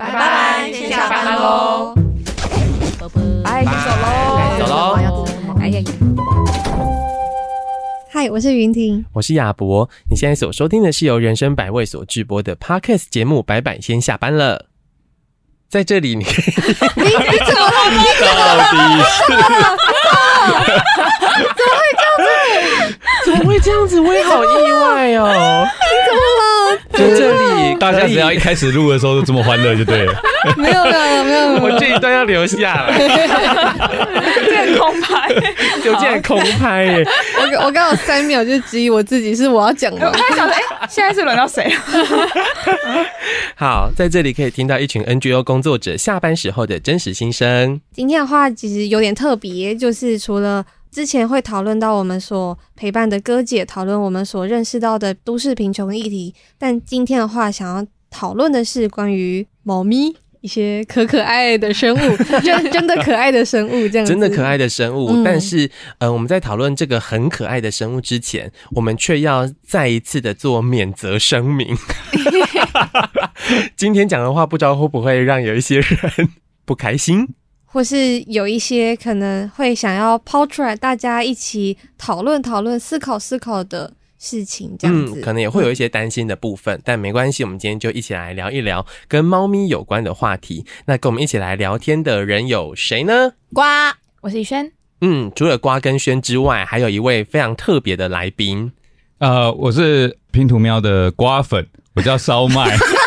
拜拜，先下班喽，拜，先走喽，走喽，哎呀呀！嗨，我是云婷，我是亚博。你现在所收听的是由人生百味所制播的 Podcast 节目《白板先下班了》。在这里你，你你你怎么了？你怎么了？到底是？怎么会这样子？怎么会这样子？我也好意外哦！你怎么了？在 这里，大家只要一开始录的时候都这么欢乐就对了。没有没有没有，我这一段要留下来。这空拍，有这空拍耶！我我刚有三秒就质疑我自己是我要讲的。我还想说，哎、欸，现在是轮到谁了？好，在这里可以听到一群 NGO 工作者下班时候的真实心声。今天的话其实有点特别，就是除了之前会讨论到我们所陪伴的哥姐，讨论我们所认识到的都市贫穷议题，但今天的话想要讨论的是关于猫咪。一些可可爱爱的生物，真真的可爱的生物，这样子。真的可爱的生物，嗯、但是呃，我们在讨论这个很可爱的生物之前，我们却要再一次的做免责声明。今天讲的话，不知道会不会让有一些人不开心，或是有一些可能会想要抛出来，大家一起讨论讨论、思考思考的。事情这样子，嗯，可能也会有一些担心的部分，嗯，但没关系，我们今天就一起来聊一聊跟猫咪有关的话题。那跟我们一起来聊天的人有谁呢？呱，我是宇轩。嗯，除了瓜跟轩之外，还有一位非常特别的来宾。呃，我是拼图喵的瓜粉，我叫烧麦。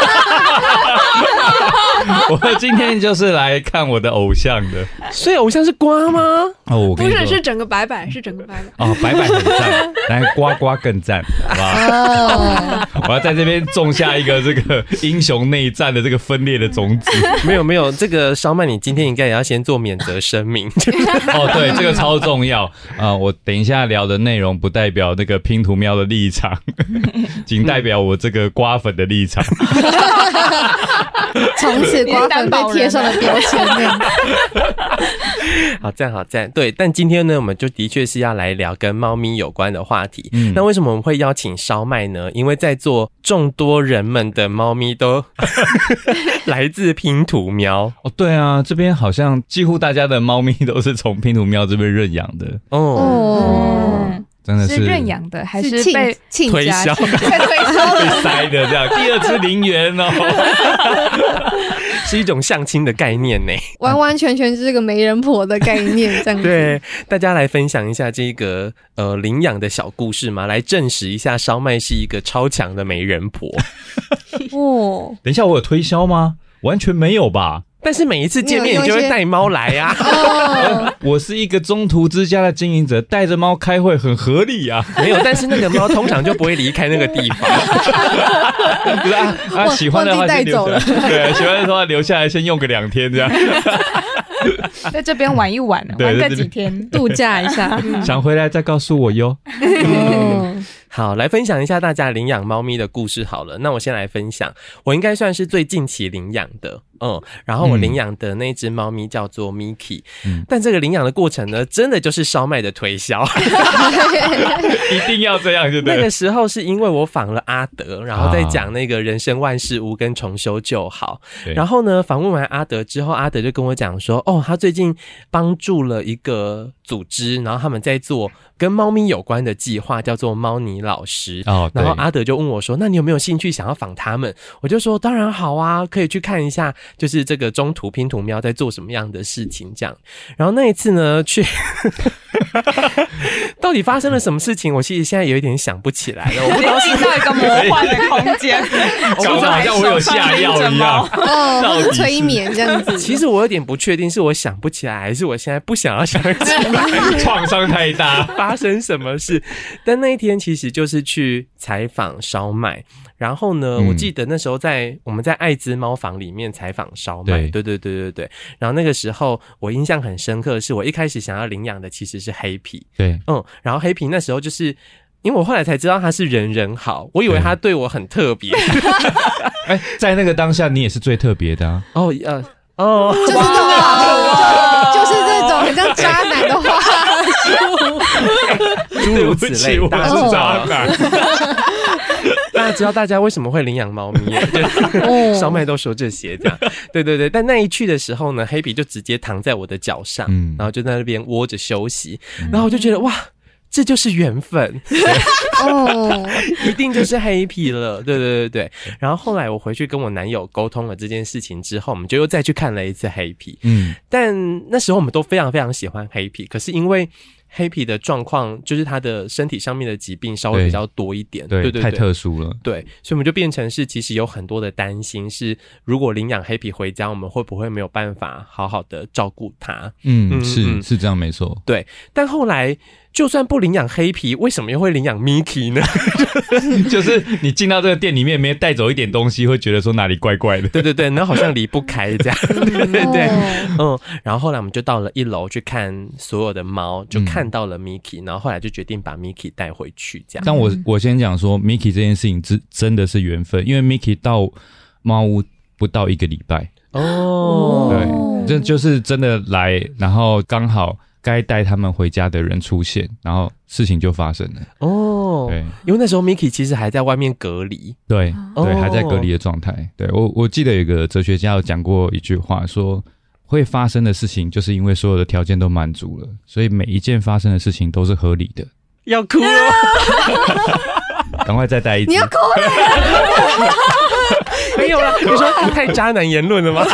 我今天就是来看我的偶像的，所以偶像是瓜吗？哦，我跟你说，不是，是整个白板，是整个百百。哦，白板很赞，来呱呱更赞，好不好？哦、我要在这边种下一个这个英雄内战的这个分裂的种子。没有没有，这个烧麦，你今天应该也要先做免责声明。哦，对，这个超重要啊、呃！我等一下聊的内容不代表那个拼图喵的立场，仅代表我这个瓜粉的立场。从此瓜粉被贴上了标签。好赞好赞，对。但今天呢，我们就的确是要来聊跟猫咪有关的话题。嗯，那为什么我们会邀请烧麦呢？因为在座众多人们的猫咪都 来自拼图喵。哦，对啊，这边好像几乎大家的猫咪都是从拼图喵这边认养的。哦。哦真的是，是认养的还是被 推销？被推销被塞的这样，第二次零元哦，是一种相亲的概念呢，完完全全是这个媒人婆的概念，这样子。对，大家来分享一下这个呃领养的小故事嘛，来证实一下烧麦是一个超强的媒人婆。哦，等一下，我有推销吗？完全没有吧。但是每一次见面，你就会带猫来呀、啊哦。我是一个中途之家的经营者，带着猫开会很合理啊。没有，但是那个猫通常就不会离开那个地方。啊，啊喜欢的话就留下来。对，喜欢的话留下来先用个两天这样。在这边玩一玩，玩个几天，度假一下。想回来再告诉我哟。哦好，来分享一下大家领养猫咪的故事好了。那我先来分享，我应该算是最近期领养的，嗯。然后我领养的那只猫咪叫做 Miki，嗯，但这个领养的过程呢，真的就是烧麦的推销，一定要这样，对不对？那个时候是因为我访了阿德，然后在讲那个人生万事无根重修就好。然后呢，访问完阿德之后，阿德就跟我讲说，哦，他最近帮助了一个组织，然后他们在做跟猫咪有关的计划，叫做猫尼老师。哦，然后阿德就问我说：“那你有没有兴趣想要访他们？”我就说：“当然好啊，可以去看一下，就是这个中途拼图喵在做什么样的事情。”这样。然后那一次呢，去 到底发生了什么事情？我其实现在有一点想不起来了。我不知道是到一个魔幻的空间，搞得好像我有下药一样，哦，催眠这样子。其实我有点不确定，是我想不起来，还是我现在不想要想起来，创伤太大，发生什么事？但那一天其实就是去采访烧麦，然后呢，嗯、我记得那时候在我们在爱滋猫房里面采访烧麦，对对对对对。然后那个时候我印象很深刻，是我一开始想要领养的其实是黑皮，对，嗯，然后黑皮那时候就是因为我后来才知道他是人人好，我以为他对我很特别。哎，在那个当下你也是最特别的啊！哦，呃，哦，就是这种，就是这种很像渣男的话。诸如此类，大家是渣男。大家知道大家为什么会领养猫咪？烧麦都说这些这样。对对对，但那一去的时候呢，黑皮就直接躺在我的脚上，嗯、然后就在那边窝着休息，然后我就觉得哇。这就是缘分 哦，一定就是黑皮了，对对对对。然后后来我回去跟我男友沟通了这件事情之后，我们就又再去看了一次黑皮。嗯，但那时候我们都非常非常喜欢黑皮，可是因为黑皮的状况，就是他的身体上面的疾病稍微比较多一点，对对，太特殊了。对，所以我们就变成是其实有很多的担心，是如果领养黑皮回家，我们会不会没有办法好好的照顾他？嗯，嗯是是这样，没错。对，但后来。就算不领养黑皮，为什么又会领养 Mickey 呢？就是你进到这个店里面，没带走一点东西，会觉得说哪里怪怪的。对对对，然后好像离不开这样。对对对，嗯。然后后来我们就到了一楼去看所有的猫，就看到了 Mickey，然后后来就决定把 Mickey 带回去这样。但我我先讲说，Mickey 这件事情真真的是缘分，因为 Mickey 到猫屋不到一个礼拜哦，对，这就是真的来，然后刚好。该带他们回家的人出现，然后事情就发生了。哦，对，因为那时候 Mickey 其实还在外面隔离，对，对，还在隔离的状态。对，我，我记得有个哲学家有讲过一句话，说会发生的事情，就是因为所有的条件都满足了，所以每一件发生的事情都是合理的。要哭了，赶快再带一次。你要哭了？没有了，你说你太渣男言论了吗？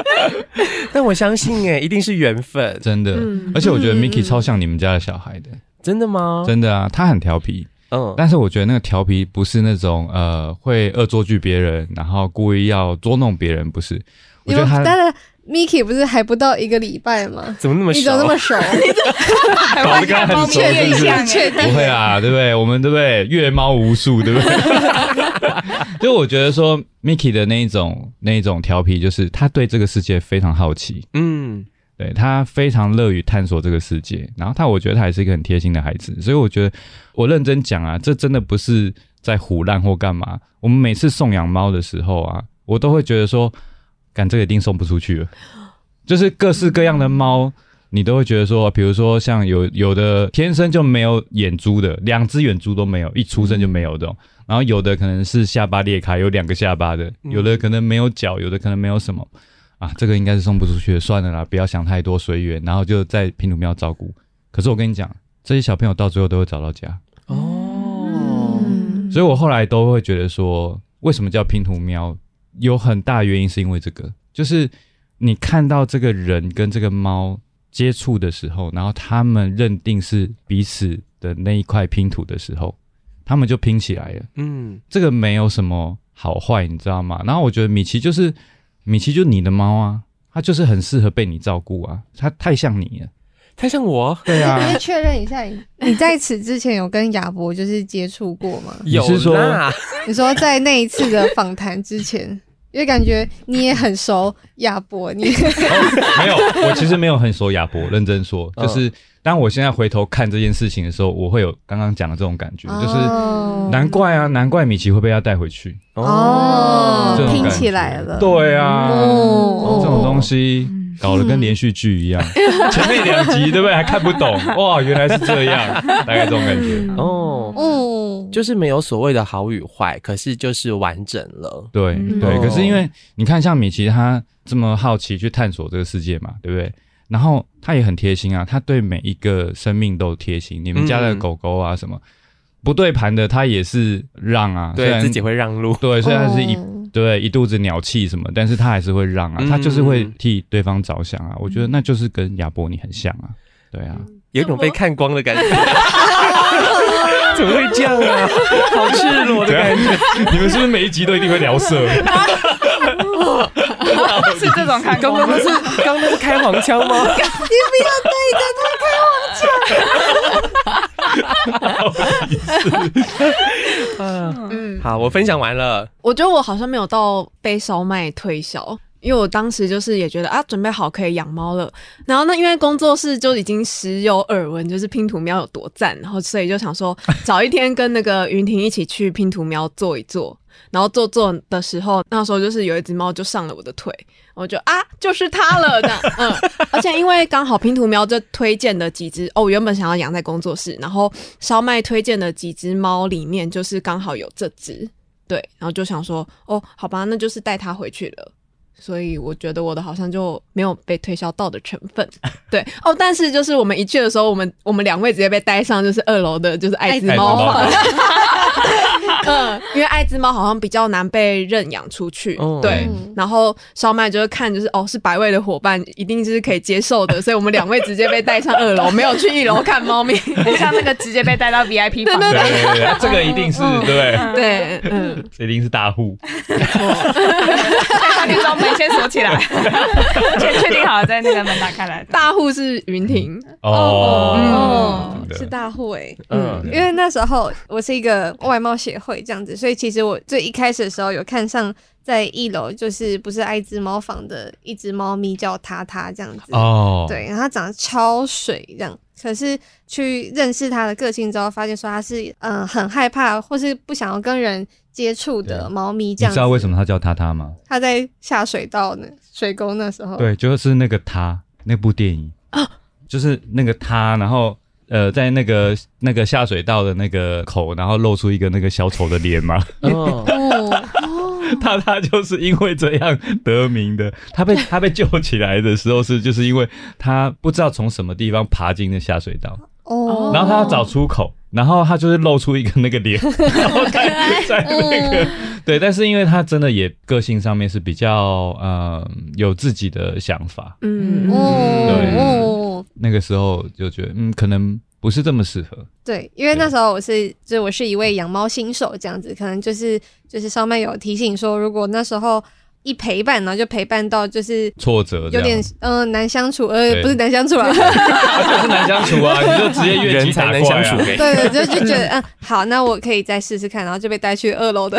但我相信，哎，一定是缘分，真的。而且我觉得 Mickey 超像你们家的小孩的，真的吗？真的啊，他很调皮，嗯，但是我觉得那个调皮不是那种呃会恶作剧别人，然后故意要捉弄别人，不是。我觉得他。Mickey 不是还不到一个礼拜吗？怎么那么熟？你怎么那么熟？搞得跟他很熟，是不是？不会啊，对不对？我们对不对？阅猫无数，对不对？就我觉得说，Mickey 的那一种那一种调皮，就是他对这个世界非常好奇，嗯，对，他非常乐于探索这个世界。然后他，我觉得他也是一个很贴心的孩子。所以我觉得，我认真讲啊，这真的不是在胡乱或干嘛。我们每次送养猫的时候啊，我都会觉得说。赶这个一定送不出去了，就是各式各样的猫，你都会觉得说，比如说像有有的天生就没有眼珠的，两只眼珠都没有，一出生就没有的，然后有的可能是下巴裂开，有两个下巴的，有的可能没有脚，有的可能没有什么。啊，这个应该是送不出去的，算了啦，不要想太多，随缘，然后就在拼图喵照顾。可是我跟你讲，这些小朋友到最后都会找到家。哦，所以我后来都会觉得说，为什么叫拼图喵？有很大原因是因为这个，就是你看到这个人跟这个猫接触的时候，然后他们认定是彼此的那一块拼图的时候，他们就拼起来了。嗯，这个没有什么好坏，你知道吗？然后我觉得米奇就是米奇，就是你的猫啊，它就是很适合被你照顾啊，它太像你了，太像我。对啊，你确认一下，你在此之前有跟亚伯就是接触过吗？有是说你说在那一次的访谈之前。因为感觉你也很熟亚伯，你、哦、没有，我其实没有很熟亚伯。认真说，就是当我现在回头看这件事情的时候，我会有刚刚讲的这种感觉，就是难怪啊，难怪米奇会被他带回去哦，拼起来了，对啊，哦、这种东西。搞得跟连续剧一样，前面两集对不对？还看不懂哇，原来是这样，大概这种感觉哦。嗯，就是没有所谓的好与坏，可是就是完整了。对对，可是因为你看，像米奇他这么好奇去探索这个世界嘛，对不对？然后他也很贴心啊，他对每一个生命都贴心。你们家的狗狗啊，什么不对盘的，他也是让啊，对自己会让路。对，虽然是一。对，一肚子鸟气什么，但是他还是会让啊，嗯、他就是会替对方着想啊。我觉得那就是跟亚伯你很像啊，对啊，有一种被看光的感觉。怎么会这样啊？好赤裸的感觉。你们是不是每一集都一定会聊色？是这种看光？刚刚是刚刚是开黄腔吗？你不要对着他开黄腔。嗯，好，我分享完了。我觉得我好像没有到被烧麦推销，因为我当时就是也觉得啊，准备好可以养猫了。然后呢，因为工作室就已经时有耳闻，就是拼图喵有多赞，然后所以就想说找一天跟那个云婷一起去拼图喵坐一坐。然后做做的时候，那时候就是有一只猫就上了我的腿，我就啊，就是它了这样，嗯，而且因为刚好拼图喵就推荐的几只哦，我原本想要养在工作室，然后烧麦推荐的几只猫里面就是刚好有这只，对，然后就想说哦，好吧，那就是带它回去了。所以我觉得我的好像就没有被推销到的成分，对哦。但是就是我们一去的时候，我们我们两位直接被带上，就是二楼的，就是爱滋猫。嗯，因为爱滋猫好像比较难被认养出去，哦、对。然后烧麦就是看，就是哦，是百位的伙伴，一定就是可以接受的，所以我们两位直接被带上二楼，没有去一楼看猫咪，像那个直接被带到 VIP 房。对对对，这个一定是对对，嗯，这一定是大户。你装门先锁起来，先确定好了，再那个门打开来。大户是云婷哦，哦，是大户哎，嗯，因为那时候我是一个外貌协会这样子，所以其实我最一开始的时候有看上在一楼，就是不是爱滋猫房的一只猫咪叫塔塔这样子哦，对，然后它长得超水这样，可是去认识它的个性之后，发现说它是嗯、呃、很害怕或是不想要跟人。接触的猫咪这样，你知道为什么它叫塔塔吗？它在下水道呢，水沟那时候。对，就是那个他那部电影啊，就是那个他，然后呃，在那个那个下水道的那个口，然后露出一个那个小丑的脸嘛。哦哦，他他就是因为这样得名的。他被 他被救起来的时候是就是因为他不知道从什么地方爬进那下水道哦，然后他要找出口。然后他就是露出一个那个脸，然后在在那个 对，但是因为他真的也个性上面是比较呃有自己的想法，嗯。对，那个时候就觉得嗯可能不是这么适合，对，因为那时候我是就我是一位养猫新手这样子，可能就是就是上面有提醒说，如果那时候。一陪伴，然后就陪伴到就是挫折，有点嗯难相处，呃不是难相处啊，就是难相处啊，你就直接越级打怪啊，对对，就就觉得嗯好，那我可以再试试看，然后就被带去二楼的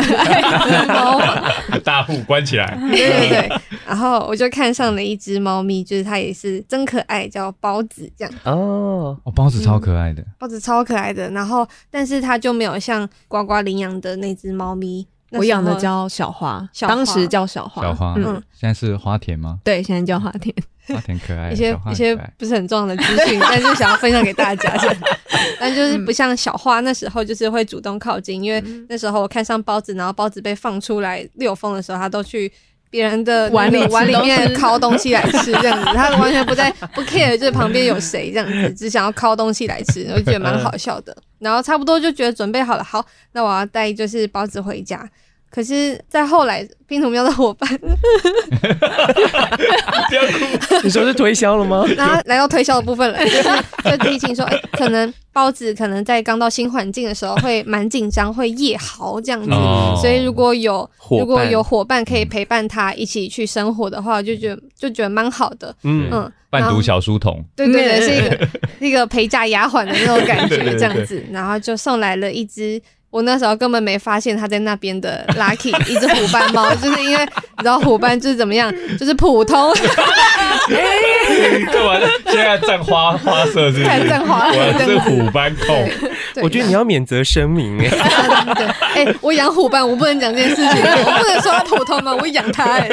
猫 大户关起来，对对对，然后我就看上了一只猫咪，就是它也是真可爱，叫包子这样。哦，哦包子超可爱的，包子超可爱的，然后但是它就没有像呱呱领养的那只猫咪。我养的叫小花，当时叫小花，小花，嗯，现在是花田吗？对，现在叫花田，花田可爱，一些一些不是很重要的资讯，但是想要分享给大家。但就是不像小花那时候，就是会主动靠近，因为那时候我看上包子，然后包子被放出来遛风的时候，它都去别人的 碗里碗里面敲东西来吃，这样子，他完全不在不 care，就是旁边有谁这样子，只想要敲东西来吃，我就觉得蛮好笑的。然后差不多就觉得准备好了，好，那我要带就是包子回家。可是，在后来冰桶喵的伙伴，不要哭，你说是推销了吗？然后来到推销的部分了，就 是就提醒说，哎、欸，可能包子可能在刚到新环境的时候会蛮紧张，会夜嚎这样子，哦、所以如果有如果有伙伴可以陪伴他一起去生活的话，就觉得就觉得蛮好的，嗯。嗯，伴读小书童，对对对，是一个一个陪嫁丫鬟的那种感觉，这样子，然后就送来了一只。我那时候根本没发现他在那边的 Lucky 一只虎斑猫，就是因为你知道虎斑就是怎么样，就是普通。干嘛？现在占花花色是不是？占花色。我是虎斑控。我觉得你要免责声明 哎。哎、欸，我养虎斑，我不能讲这件事情，我不能说它普通吗？我养它哎。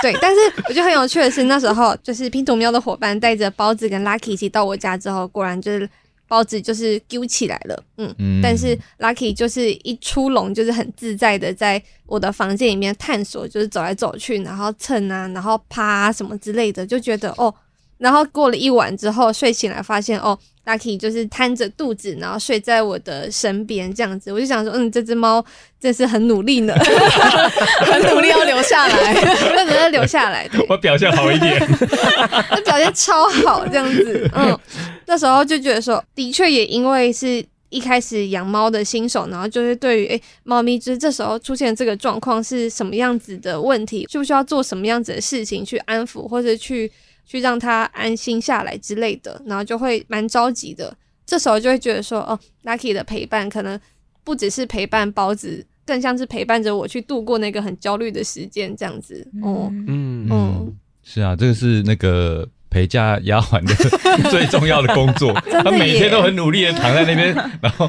对，但是我觉得很有趣的是，那时候就是拼图喵的伙伴带着包子跟 Lucky 一起到我家之后，果然就是。包子就是揪起来了，嗯，嗯，但是 Lucky 就是一出笼，就是很自在的在我的房间里面探索，就是走来走去，然后蹭啊，然后趴啊什么之类的，就觉得哦。然后过了一晚之后，睡醒来发现哦，Lucky 就是瘫着肚子，然后睡在我的身边这样子。我就想说，嗯，这只猫真是很努力呢，很努力要留下来，为什么要留下来？我表现好一点，我表现超好这样子。嗯，那时候就觉得说，的确也因为是一开始养猫的新手，然后就是对于诶猫咪，就是这时候出现这个状况是什么样子的问题，需不需要做什么样子的事情去安抚或者去。去让他安心下来之类的，然后就会蛮着急的。这时候就会觉得说，哦，Lucky 的陪伴可能不只是陪伴包子，更像是陪伴着我去度过那个很焦虑的时间，这样子。哦，嗯嗯，是啊，这个是那个。陪嫁丫鬟的 最重要的工作。他每天都很努力的躺在那边，然后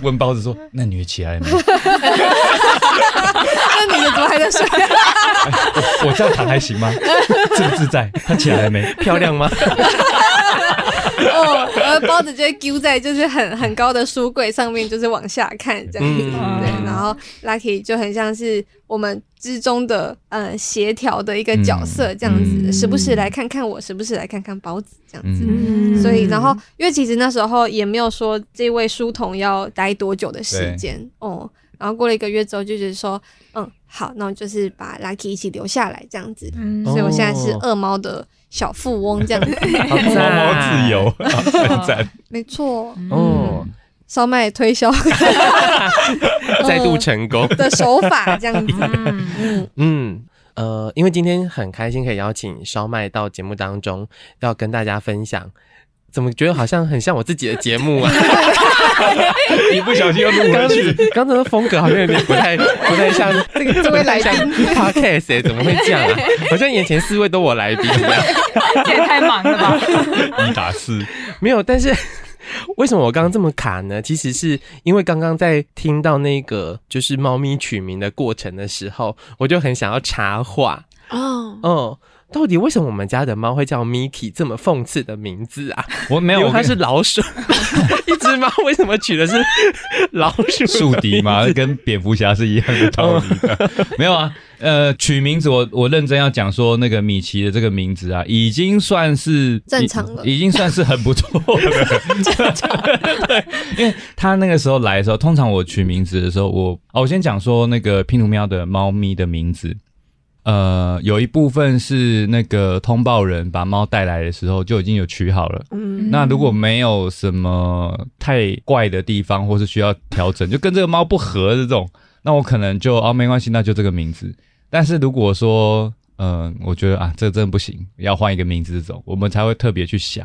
问包子说：“那女的起来没？” 那女的怎么还在睡？我我这样躺还行吗？自不自在？她起来了没？漂亮吗？哦，然后包子就会丢在就是很很高的书柜上面，就是往下看这样子。嗯、对，然后 Lucky 就很像是我们之中的呃协调的一个角色这样子，嗯、时不时来看看我，时不时来看看包子这样子。嗯、所以，然后因为其实那时候也没有说这位书童要待多久的时间哦。然后过了一个月之后，就觉得说，嗯，好，那我就是把 Lucky 一起留下来这样子。嗯、所以我现在是二猫的小富翁这样。子，猫猫自由，很 赞，没错。哦，烧麦推销。再度成功。的手法这样子。嗯。嗯。呃，因为今天很开心可以邀请烧麦到节目当中，要跟大家分享。怎么觉得好像很像我自己的节目啊？一不小心又录回去。刚才的风格好像有点不太不太像这 个这位来宾 Podcast 哎，怎么会这样啊？好像眼前四位都我来宾一样，这也太忙了吧？一打四没有，但是为什么我刚刚这么卡呢？其实是因为刚刚在听到那个就是猫咪取名的过程的时候，我就很想要插话哦哦。到底为什么我们家的猫会叫 Mickey 这么讽刺的名字啊？我没有，它是老鼠，一只猫为什么取的是 老鼠？树敌嘛，跟蝙蝠侠是一样的道理的。没有啊，呃，取名字我我认真要讲说，那个米奇的这个名字啊，已经算是正常了，已经算是很不错了。正常，对，因为他那个时候来的时候，通常我取名字的时候，我哦，我先讲说那个拼图喵的猫咪的名字。呃，有一部分是那个通报人把猫带来的时候就已经有取好了。嗯，那如果没有什么太怪的地方，或是需要调整，就跟这个猫不合的这种，那我可能就哦没关系，那就这个名字。但是如果说，嗯、呃，我觉得啊，这真的不行，要换一个名字这种，我们才会特别去想。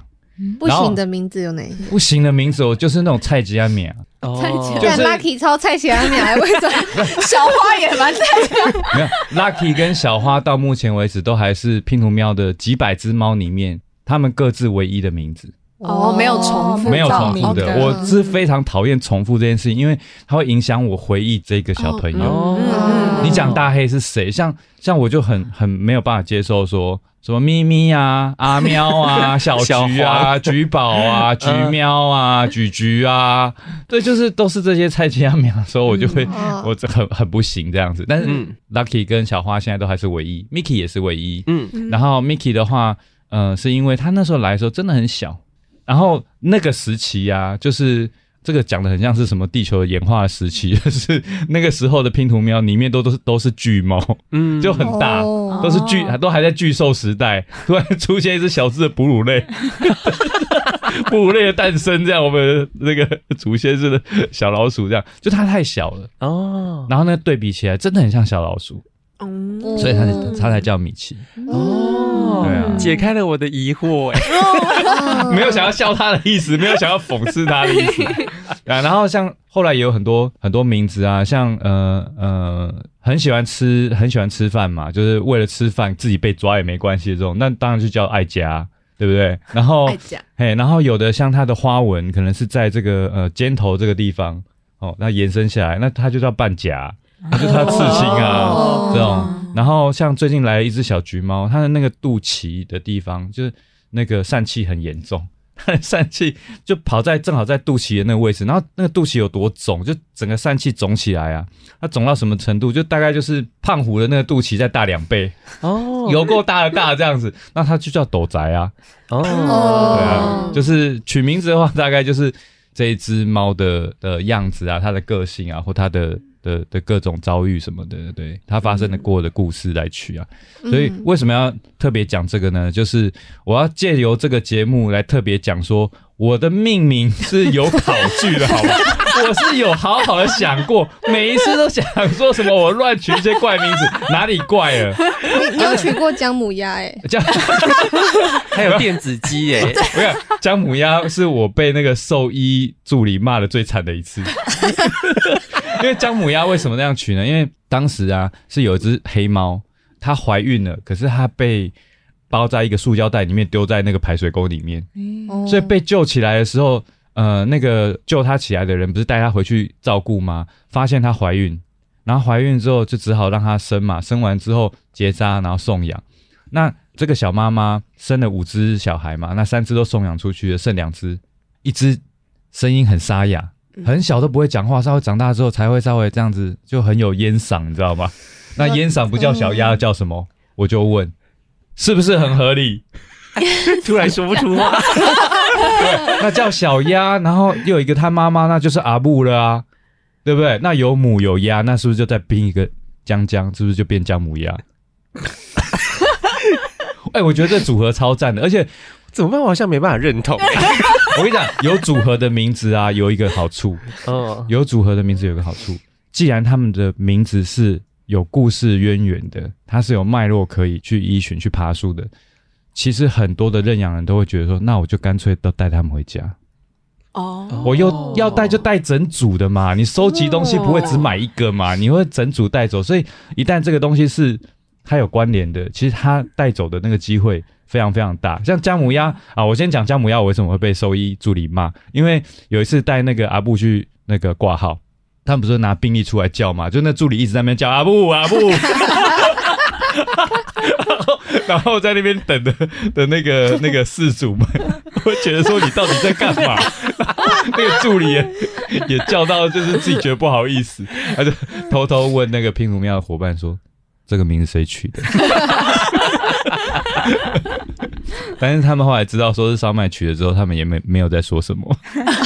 不行的名字有哪些？不行的名字，我就是那种菜鸡阿米啊，菜吉，对，Lucky 超菜吉阿米，还会说 小花也蛮菜的。没有，Lucky 跟小花到目前为止都还是拼图喵的几百只猫里面，他们各自唯一的名字。哦，没有重复，没有重复的。我是非常讨厌重复这件事情，因为它会影响我回忆这个小朋友。哦，你讲大黑是谁？像像我就很很没有办法接受说。什么咪咪啊，阿喵啊，小菊啊，橘宝啊，橘喵啊，橘橘啊，对，就是都是这些菜鸡阿喵的时候，我就会，我这很很不行这样子。但是 Lucky 跟小花现在都还是唯一，Mickey 也是唯一。嗯，然后 Mickey 的话，嗯，是因为他那时候来的时候真的很小，然后那个时期呀，就是。这个讲的很像是什么地球的演化的时期，就是那个时候的拼图喵里面都都是都是巨猫，嗯，就很大，哦、都是巨，都还在巨兽时代，突然出现一只小只的哺乳类，哺乳类的诞生，这样我们那个祖先是的小老鼠，这样就它太小了。哦，然后呢对比起来真的很像小老鼠，哦，所以它它才叫米奇。哦。对啊，解开了我的疑惑，哎，没有想要笑他的意思，没有想要讽刺他的意思。啊，然后像后来也有很多很多名字啊，像呃呃，很喜欢吃很喜欢吃饭嘛，就是为了吃饭自己被抓也没关系的这种，那当然就叫爱家，对不对？然后爱家，嘿，然后有的像它的花纹可能是在这个呃肩头这个地方哦，那延伸下来，那它就叫半甲，那就是他刺青啊、哦、这种。然后像最近来了一只小橘猫，它的那个肚脐的地方，就是那个疝气很严重，它 的疝气就跑在正好在肚脐的那个位置，然后那个肚脐有多肿，就整个疝气肿起来啊，它肿到什么程度？就大概就是胖虎的那个肚脐再大两倍哦，有够大的大这样子，那它就叫斗宅啊，哦，对啊，就是取名字的话，大概就是这一只猫的的样子啊，它的个性啊，或它的。的的各种遭遇什么的，对，他发生的过的故事来取啊，所以为什么要特别讲这个呢？就是我要借由这个节目来特别讲说，我的命名是有考据的，好吗？我是有好好的想过，每一次都想说什么我乱取一些怪名字，哪里怪了？你你有取过姜母鸭哎？姜 还有电子鸡哎？不要，姜母鸭是我被那个兽医助理骂的最惨的一次。因为姜母鸭为什么那样取呢？因为当时啊是有一只黑猫，它怀孕了，可是它被包在一个塑胶袋里面，丢在那个排水沟里面。哦所以被救起来的时候，呃，那个救它起来的人不是带它回去照顾吗？发现它怀孕，然后怀孕之后就只好让它生嘛，生完之后结扎，然后送养。那这个小妈妈生了五只小孩嘛，那三只都送养出去了，剩两只，一只声音很沙哑，很小都不会讲话，稍微长大之后才会稍微这样子，就很有烟嗓，你知道吗？那烟嗓不叫小鸭，叫什么？我就问，是不是很合理？突然说不出话。对，那叫小鸭，然后又有一个他妈妈，那就是阿布了啊，对不对？那有母有鸭，那是不是就再拼一个江江？是不是就变姜母鸭？哎、欸，我觉得这组合超赞的，而且怎么办？我好像没办法认同。我跟你讲，有组合的名字啊，有一个好处。哦，有组合的名字有个好处，既然他们的名字是有故事渊源的，它是有脉络可以去依循、去爬树的。其实很多的认养人都会觉得说，那我就干脆都带他们回家。哦，我又要带就带整组的嘛，你收集东西不会只买一个嘛，你会整组带走。所以一旦这个东西是它有关联的，其实它带走的那个机会非常非常大。像姜母鸭啊，我先讲姜母鸭，为什么会被兽医助理骂？因为有一次带那个阿布去那个挂号，他们不是拿病历出来叫嘛，就那助理一直在那边叫阿布阿布。然后在那边等的的那个那个事主们，会觉得说你到底在干嘛？那个助理也叫到，就是自己觉得不好意思，他就偷偷问那个拼图庙的伙伴说：“这个名字谁取的？” 但是他们后来知道说是烧麦取了之后，他们也没没有在说什么。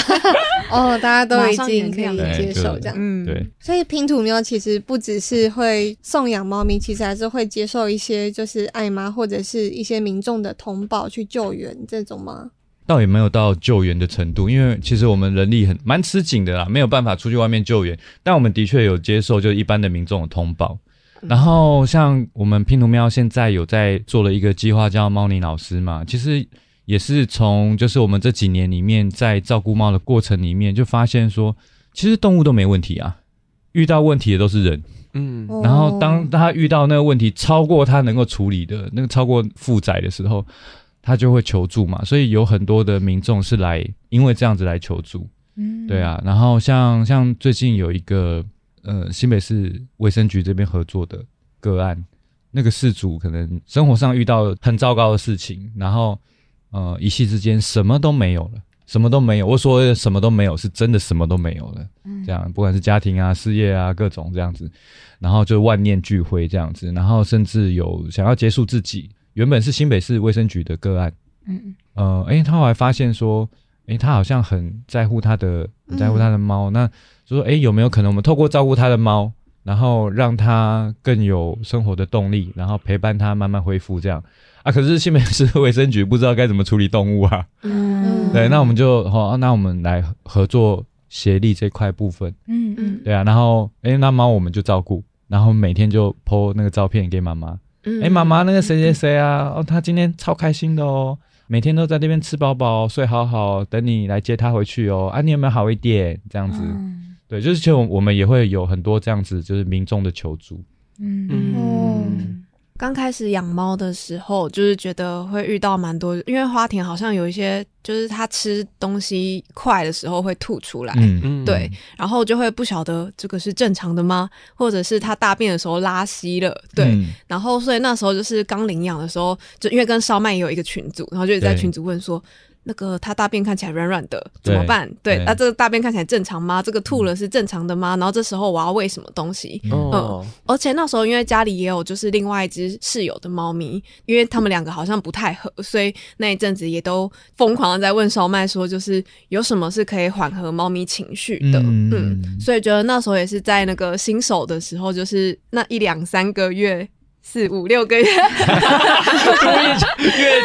哦，大家都已经可以接受这样。嗯，对，所以拼图喵其实不只是会送养猫咪，其实还是会接受一些就是爱妈或者是一些民众的通报去救援这种吗？倒也没有到救援的程度，因为其实我们人力很蛮吃紧的啦，没有办法出去外面救援。但我们的确有接受就一般的民众的通报。然后像我们拼图喵现在有在做了一个计划，叫猫尼老师嘛，其实也是从就是我们这几年里面在照顾猫的过程里面，就发现说，其实动物都没问题啊，遇到问题的都是人。嗯，然后当他遇到那个问题超过他能够处理的那个超过负载的时候，他就会求助嘛。所以有很多的民众是来因为这样子来求助。嗯，对啊。然后像像最近有一个。呃，新北市卫生局这边合作的个案，那个事主可能生活上遇到很糟糕的事情，然后呃一夕之间什么都没有了，什么都没有。我说什么都没有，是真的什么都没有了。这样不管是家庭啊、事业啊各种这样子，然后就万念俱灰这样子，然后甚至有想要结束自己。原本是新北市卫生局的个案，嗯呃，诶，他后来发现说，诶，他好像很在乎他的，很在乎他的猫，那。就说：“哎，有没有可能我们透过照顾他的猫，然后让他更有生活的动力，然后陪伴他慢慢恢复这样啊？可是新北市卫生局不知道该怎么处理动物啊。嗯，对，那我们就好，那我们来合作协力这块部分。嗯嗯，对啊。然后，哎，那猫我们就照顾，然后每天就 po 那个照片给妈妈。哎，妈妈，那个谁谁谁啊？哦，他今天超开心的哦，每天都在那边吃饱饱，睡好好，等你来接他回去哦。啊，你有没有好一点？这样子。嗯”对，就是其实我们也会有很多这样子，就是民众的求助。嗯嗯，刚开始养猫的时候，就是觉得会遇到蛮多，因为花田好像有一些，就是它吃东西快的时候会吐出来。嗯嗯，对，然后就会不晓得这个是正常的吗？或者是它大便的时候拉稀了？对，嗯、然后所以那时候就是刚领养的时候，就因为跟烧麦也有一个群组，然后就在群组问说。那个他大便看起来软软的，怎么办？对，那、啊、这个大便看起来正常吗？这个吐了是正常的吗？然后这时候我要喂什么东西？嗯，嗯，而且那时候因为家里也有就是另外一只室友的猫咪，因为他们两个好像不太合，所以那一阵子也都疯狂的在问烧麦说，就是有什么是可以缓和猫咪情绪的？嗯，嗯，所以觉得那时候也是在那个新手的时候，就是那一两三个月。四五六个月，越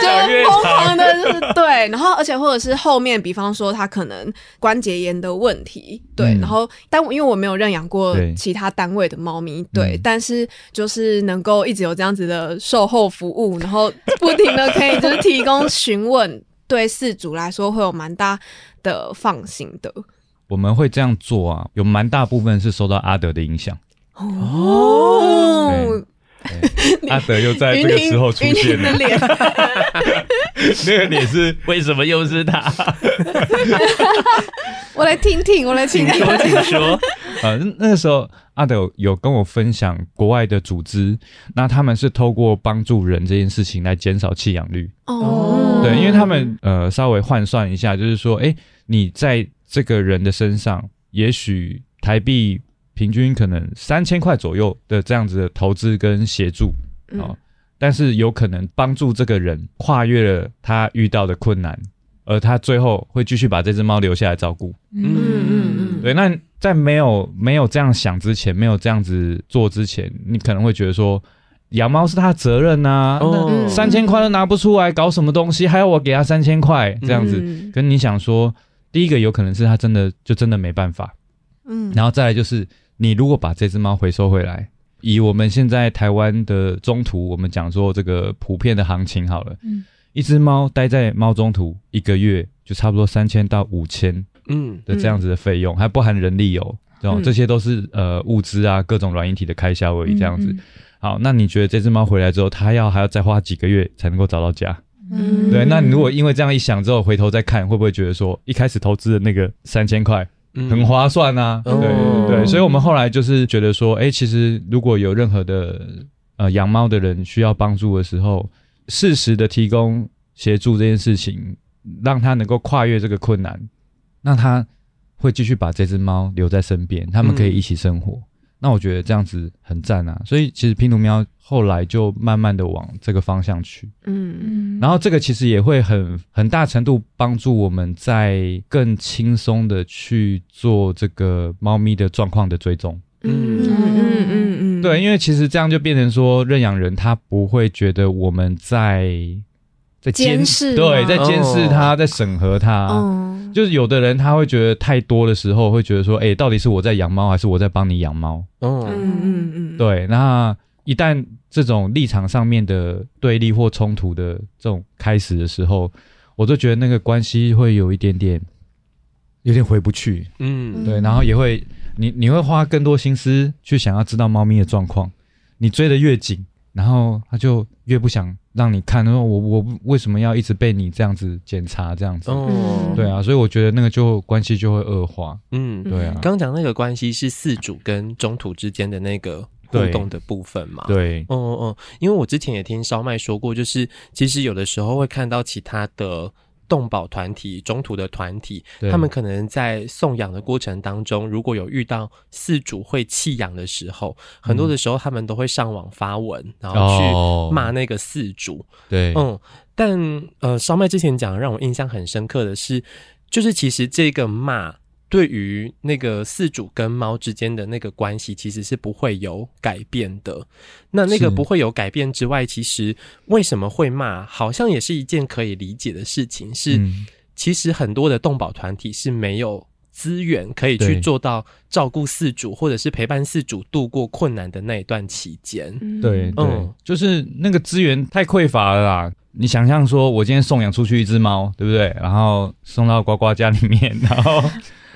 讲越疯狂的，就是对。然后，而且或者是后面，比方说他可能关节炎的问题，对。嗯、然后，但因为我没有认养过其他单位的猫咪，对，对。但是就是能够一直有这样子的售后服务，然后不停的可以就是提供询问，对饲主来说会有蛮大的放心的。我们会这样做啊，有蛮大部分是受到阿德的影响哦。阿德又在这个时候出现了，那个脸是为什么又是他？我来听听，我来听听，我请说。呃，那个时候阿德有，有跟我分享国外的组织，那他们是透过帮助人这件事情来减少弃养率。哦，对，因为他们呃稍微换算一下，就是说，哎，你在这个人的身上，也许台币平均可能三千块左右的这样子的投资跟协助，哦，嗯，但是有可能帮助这个人跨越了他遇到的困难。而他最后会继续把这只猫留下来照顾。嗯嗯嗯，对。那在没有没有这样想之前，没有这样子做之前，你可能会觉得说，养猫是他的责任呐、啊，哦、三千块都拿不出来，搞什么东西，还要我给他三千块这样子？嗯、跟你想说，第一个有可能是他真的就真的没办法。嗯。然后再来就是，你如果把这只猫回收回来，以我们现在台湾的中途，我们讲说这个普遍的行情好了。嗯。一只猫待在猫中途一个月，就差不多三千到五千，嗯的这样子的费用，嗯、还不含人力哦，这种、嗯、这些都是呃物资啊，各种软硬体的开销而已，这样子。嗯嗯、好，那你觉得这只猫回来之后，它要还要再花几个月才能够找到家？嗯，对。那你如果因为这样一想之后，回头再看，会不会觉得说一开始投资的那个三千块很划算啊？嗯、对、哦、对。所以我们后来就是觉得说，哎、欸，其实如果有任何的呃养猫的人需要帮助的时候。适时的提供协助这件事情，让他能够跨越这个困难，那他会继续把这只猫留在身边，他们可以一起生活。嗯、那我觉得这样子很赞啊！所以其实拼图喵后来就慢慢的往这个方向去，嗯嗯。然后这个其实也会很很大程度帮助我们在更轻松的去做这个猫咪的状况的追踪。嗯嗯嗯嗯嗯，对，因为其实这样就变成说，认养人他不会觉得我们在在监视，对，在监视他，在审核他。嗯，就是有的人他会觉得太多的时候，会觉得说，哎，到底是我在养猫，还是我在帮你养猫？嗯嗯嗯，对。那一旦这种立场上面的对立或冲突的这种开始的时候，我就觉得那个关系会有一点点，有点回不去。嗯，对，然后也会。你你会花更多心思去想要知道猫咪的状况，你追得越紧，然后他就越不想让你看。然后我我为什么要一直被你这样子检查这样子？哦，对啊，所以我觉得那个就关系就会恶化。嗯，对啊。刚刚讲那个关系是四主跟中途之间的那个互动的部分嘛？对，嗯嗯嗯。因为我之前也听烧麦说过，就是其实有的时候会看到其他的。动保团体、中途的团体，他们可能在送养的过程当中，如果有遇到饲主会弃养的时候，嗯、很多的时候他们都会上网发文，然后去骂那个饲主。对，嗯，但呃，烧麦之前讲让我印象很深刻的是，就是其实这个骂。对于那个饲主跟猫之间的那个关系，其实是不会有改变的。那那个不会有改变之外，其实为什么会骂，好像也是一件可以理解的事情。是，其实很多的动保团体是没有资源可以去做到照顾饲主，或者是陪伴饲主度过困难的那一段期间。对，嗯，就是那个资源太匮乏了啦。你想象说，我今天送养出去一只猫，对不对？然后送到呱呱家里面，然后。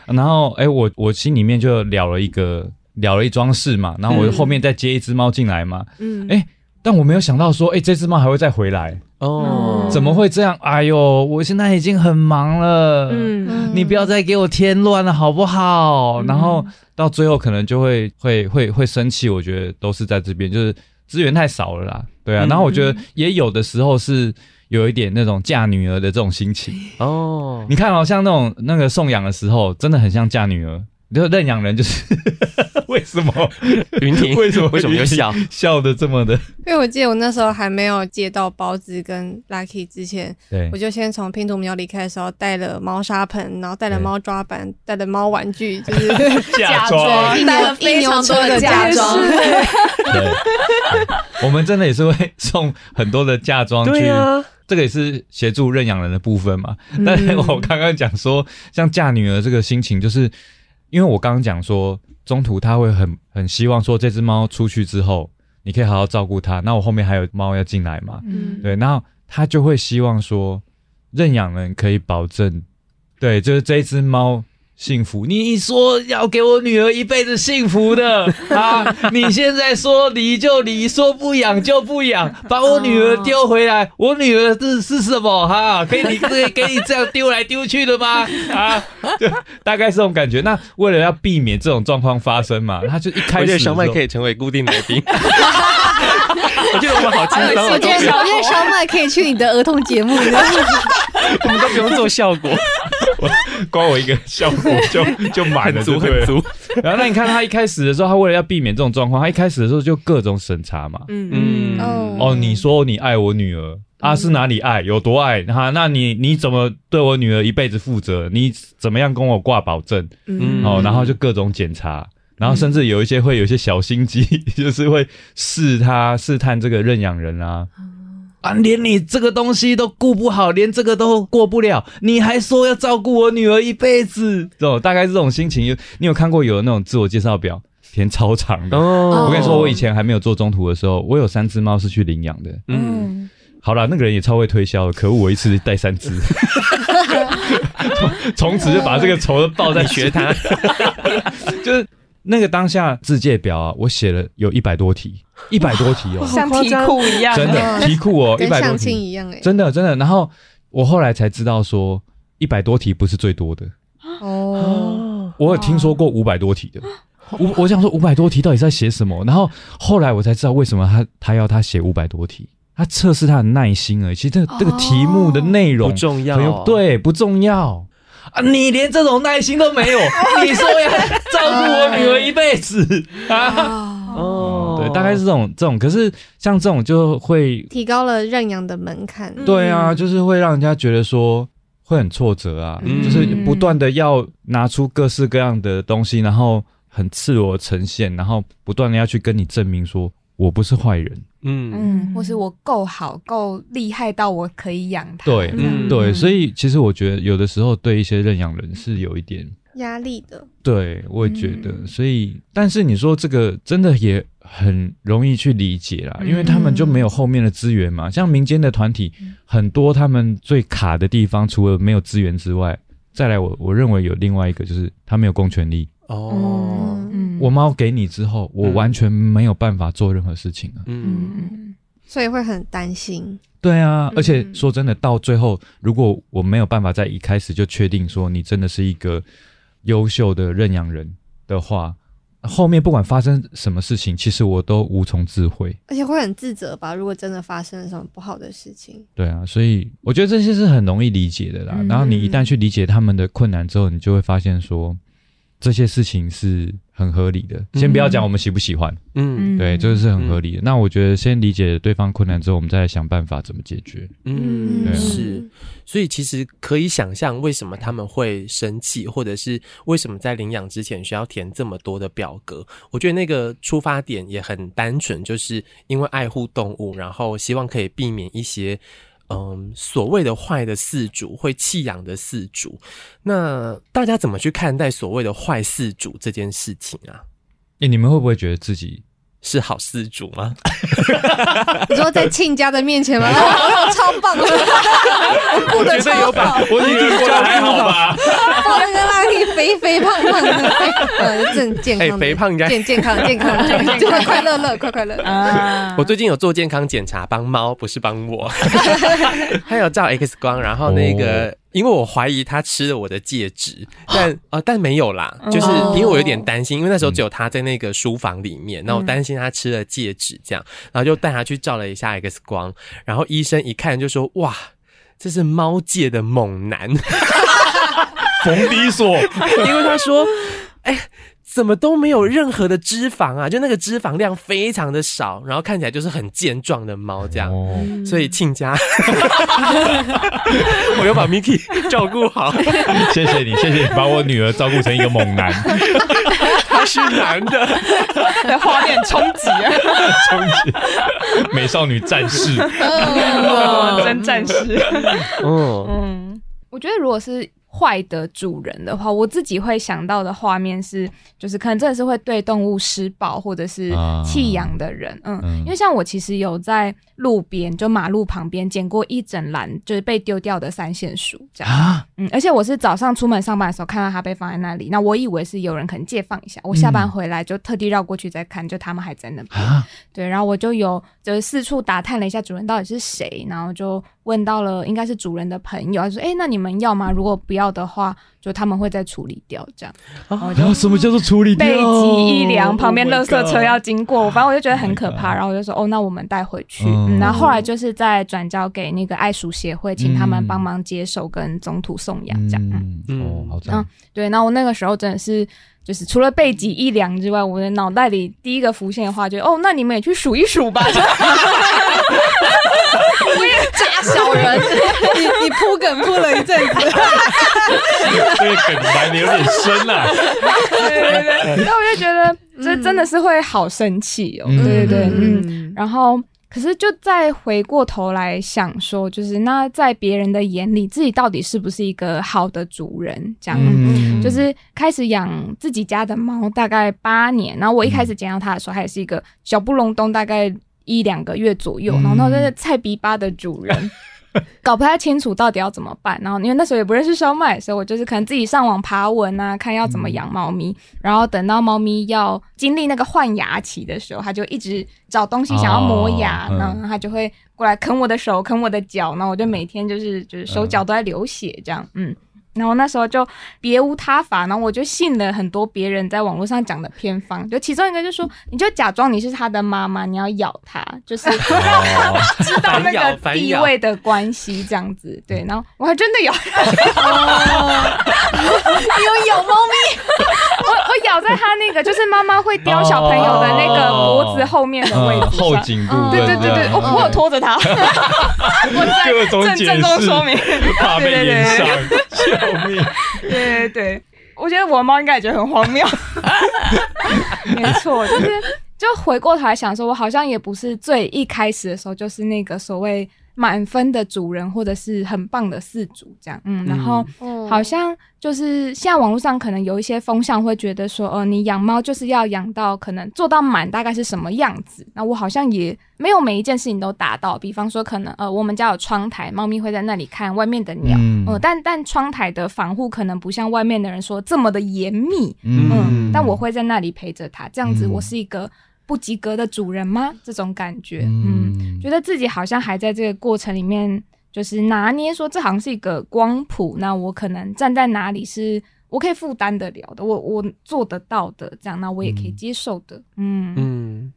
然后，哎，我我心里面就了了一个了了一桩事嘛。然后我后面再接一只猫进来嘛。嗯，哎，但我没有想到说，哎，这只猫还会再回来。哦，怎么会这样？哎呦，我现在已经很忙了。嗯，你不要再给我添乱了，好不好？然后到最后可能就会会会会生气。我觉得都是在这边，就是资源太少了啦。对啊。然后我觉得也有的时候是。有一点那种嫁女儿的这种心情。哦，你看哦，像那种那个送养的时候，真的很像嫁女儿。就认养人就是 为什么？云婷为什么为什么又笑？笑？的这么的？因为我记得我那时候还没有接到包子跟 Lucky 之前，对，我就先从拼图喵离开的时候带了猫砂盆，然后带了猫抓板，带了猫玩具，就是 嫁妆，带了非常多的 嫁妆。对，我们真的也是会送很多的嫁妆去，这个也是协助认养人的部分嘛。但是我刚刚讲说，像嫁女儿这个心情，就是。因为我刚刚讲说，中途他会很很希望说，这只猫出去之后，你可以好好照顾它。那我后面还有猫要进来嘛？嗯，对，然后他就会希望说，认养人可以保证，对，就是这一只猫幸福，你说要给我女儿一辈子幸福的 啊！你现在说离就离，说不养就不养，把我女儿丢回来，我女儿是是什么哈？可以你可以给你这样丢来丢去的吗？啊，就大概是这种感觉。那为了要避免这种状况发生嘛，他就一开始小麦可以成为固定来宾。我觉得我们好轻松。我觉得小我觉得小麦可以去你的儿童节目，我们都不用做效果，光我一个效果就 就满了，足很足。然后那你看他一开始的时候，他为了要避免这种状况，他一开始的时候就各种审查嘛。嗯嗯哦，你说你爱我女儿啊，是哪里爱？有多爱？哈，那你你怎么对我女儿一辈子负责？你怎么样跟我挂保证？嗯哦，然后就各种检查。然后甚至有一些会有一些小心机，就是会试他试探这个认养人啊，啊，连你这个东西都顾不好，连这个都过不了，你还说要照顾我女儿一辈子，这种大概是这种心情。有你有看过有那种自我介绍表 填超长的？哦，我跟你说，我以前还没有做中途的时候，我有三只猫是去领养的。嗯，好了，那个人也超会推销的，可恶，我一次带三只，从此就把这个仇都报在学他，就是。那个当下自介表啊，我写了有一百多题，一百多题哦，像题库一样，真的题库哦，一百多题。一样哎，真的真的。然后我后来才知道说，一百多题不是最多的。哦，我有听说过五百多题的，我我想说五百多题到底在写什么？然后后来我才知道为什么他他要他写五百多题，他测试他的耐心而已。其实这个这个题目的内容不重要，对，不重要。啊！你连这种耐心都没有，你说要照顾我女儿一辈子啊？哦，对，大概是这种这种。可是像这种就会提高了认养的门槛。对啊，就是会让人家觉得说会很挫折啊，嗯、就是不断的要拿出各式各样的东西，然后很赤裸呈现，然后不断的要去跟你证明说我不是坏人。嗯嗯，或是我够好够厉害到我可以养它。对，嗯对，所以其实我觉得有的时候对一些认养人是有一点压力的。对，我也觉得。嗯、所以，但是你说这个真的也很容易去理解啦，因为他们就没有后面的资源嘛。像民间的团体，很多他们最卡的地方，除了没有资源之外，再来我我认为有另外一个就是他没有公权力。哦。我猫给你之后，我完全没有办法做任何事情了。嗯，所以会很担心。对啊，而且说真的，到最后，如果我没有办法在一开始就确定说你真的是一个优秀的认养人的话，后面不管发生什么事情，其实我都无从自悔，而且会很自责吧？如果真的发生了什么不好的事情，对啊，所以我觉得这些是很容易理解的啦。然后你一旦去理解他们的困难之后，你就会发现说这些事情是。很合理的，先不要讲我们喜不喜欢，嗯，对，这个是很合理的。那我觉得先理解对方困难之后，我们再想办法怎么解决。嗯，对是。所以其实可以想象为什么他们会生气，或者是为什么在领养之前需要填这么多的表格。我觉得那个出发点也很单纯，就是因为爱护动物，然后希望可以避免一些。嗯，所谓的坏的饲主会弃养的饲主，那大家怎么去看待所谓的坏饲主这件事情啊？欸，你们会不会觉得自己？是好饲主吗？你说在亲家的面前吗？我、超棒的，我觉得有把我女儿过得还好吧？抱那个拉力肥肥胖胖的，呃，正健康，肥胖应该健健康健康 健康，快快乐乐快快乐啊！我最近有做健康检查，帮猫不是帮我，还有照 X 光，然后那个。哦因为我怀疑他吃了我的戒指，但呃，但没有啦，就是因为我有点担心，因为那时候只有他在那个书房里面，那我担心他吃了戒指这样，然后就带他去照了一下 X 光，然后医生一看就说：“哇，这是猫界的猛男，冯迪索。”因为他说：“哎。”怎么都没有任何的脂肪啊？就那个脂肪量非常的少，然后看起来就是很健壮的猫这样。哦、所以亲家，我要把 Miki 照顾好。谢谢你，谢谢你把我女儿照顾成一个猛男。他是男的，在画面冲击啊！冲击，美少女战士，哦，真战士。嗯嗯，我觉得如果是。坏的主人的话，我自己会想到的画面是，就是可能真的是会对动物施暴或者是弃养的人，啊、嗯，因为像我其实有在路边就马路旁边捡过一整篮就是被丢掉的三线鼠，这样，啊、嗯，而且我是早上出门上班的时候看到它被放在那里，那我以为是有人可能借放一下，我下班回来就特地绕过去再看，就他们还在那边，啊、对，然后我就有就是四处打探了一下主人到底是谁，然后就问到了应该是主人的朋友，他说，哎、那你们要吗？如果不要。的话，就他们会再处理掉，这样。然后什么叫做处理掉？背脊一凉，旁边垃圾车要经过，反正我就觉得很可怕。然后我就说，哦，那我们带回去。然后后来就是再转交给那个爱鼠协会，请他们帮忙接手跟中途送养，这样。嗯哦，好赞。对，那我那个时候真的是，就是除了背脊一凉之外，我的脑袋里第一个浮现的话，就哦，那你们也去数一数吧。我也假小人，你你铺梗铺了一阵子，这个梗来的有点深啊。对对对，那我就觉得这真的是会好生气哦。嗯、对对对，嗯。然后，可是就再回过头来想说，就是那在别人的眼里，自己到底是不是一个好的主人？这样，嗯、就是开始养自己家的猫大概八年，然后我一开始捡到它的时候，它也是一个小不隆咚，大概。一两个月左右，然后那个菜逼巴的主人，搞不太清楚到底要怎么办。然后因为那时候也不认识烧麦，所以我就是可能自己上网爬文啊，看要怎么养猫咪。然后等到猫咪要经历那个换牙期的时候，它就一直找东西想要磨牙，然后它就会过来啃我的手，啃我的脚，然后我就每天就是就是手脚都在流血这样，嗯。然后那时候就别无他法，然后我就信了很多别人在网络上讲的偏方，就其中一个就说，你就假装你是他的妈妈，你要咬他，就是让 他知道那个地位的关系这样子。对，然后我还真的咬，你 有咬猫咪，我我咬在他那个就是妈妈会叼小朋友的那个脖子后面的位置，后颈部，对对对对，我我有拖着他，我在正正中说明，怕被炎上。救命！对对对，我觉得我的猫应该也觉得很荒谬。没错，就是就回过头来想说，我好像也不是最一开始的时候就是那个所谓。满分的主人或者是很棒的饲主，这样，嗯，然后好像就是现在网络上可能有一些风向会觉得说，哦、呃，你养猫就是要养到可能做到满，大概是什么样子？那我好像也没有每一件事情都达到。比方说，可能呃，我们家有窗台，猫咪会在那里看外面的鸟，嗯、呃，但但窗台的防护可能不像外面的人说这么的严密，嗯，嗯，但我会在那里陪着它，这样子，我是一个。不及格的主人吗？这种感觉，嗯，嗯，觉得自己好像还在这个过程里面，就是拿捏说这好像是一个光谱，那我可能站在哪里是我可以负担得了的，我我做得到的，这样那我也可以接受的，嗯。嗯。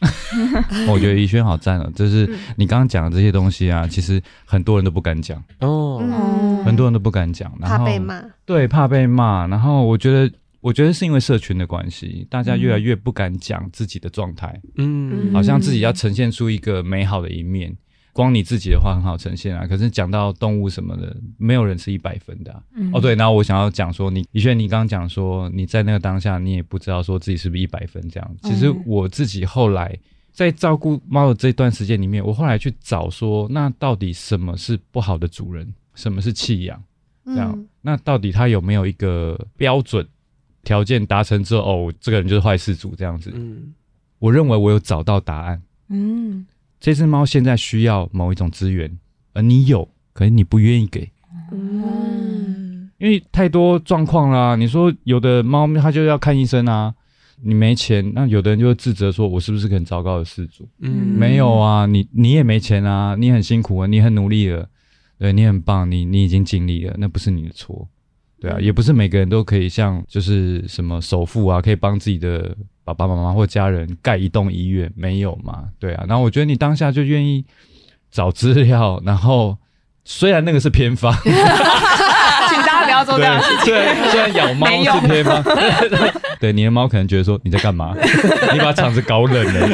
我觉得怡轩好赞哦，就是你刚刚讲的这些东西啊，其实很多人都不敢讲。哦，嗯、很多人都不敢讲，然后怕被骂，对，怕被骂，然后我觉得。我觉得是因为社群的关系，大家越来越不敢讲自己的状态，嗯，好像自己要呈现出一个美好的一面，光你自己的话很好呈现啊。可是讲到动物什么的，没有人是一百分的啊。嗯，哦，对，然后我想要讲说，你怡萱，你刚刚讲说你在那个当下，你也不知道说自己是不是一百分这样。其实我自己后来在照顾猫的这段时间里面，我后来去找说，那到底什么是不好的主人，什么是弃养？这样，那到底它有没有一个标准？条件达成之后，哦，这个人就是坏事主这样子。嗯，我认为我有找到答案。嗯，这只猫现在需要某一种资源，而你有，可是你不愿意给。嗯，因为太多状况啦。你说有的猫咪它就要看医生啊，你没钱，那有的人就会自责说，我是不是很糟糕的事主？嗯，没有啊，你你也没钱啊，你很辛苦啊，你很努力了，对，你很棒，你你已经尽力了，那不是你的错。对啊，也不是每个人都可以像就是什么首富啊，可以帮自己的爸爸妈妈或家人盖一栋医院，没有嘛？对啊，然后我觉得你当下就愿意找资料，然后虽然那个是偏方，请大家不要做这样的事情。对，虽然咬猫是偏方，有 对你的猫可能觉得说你在干嘛？你把场子搞冷了，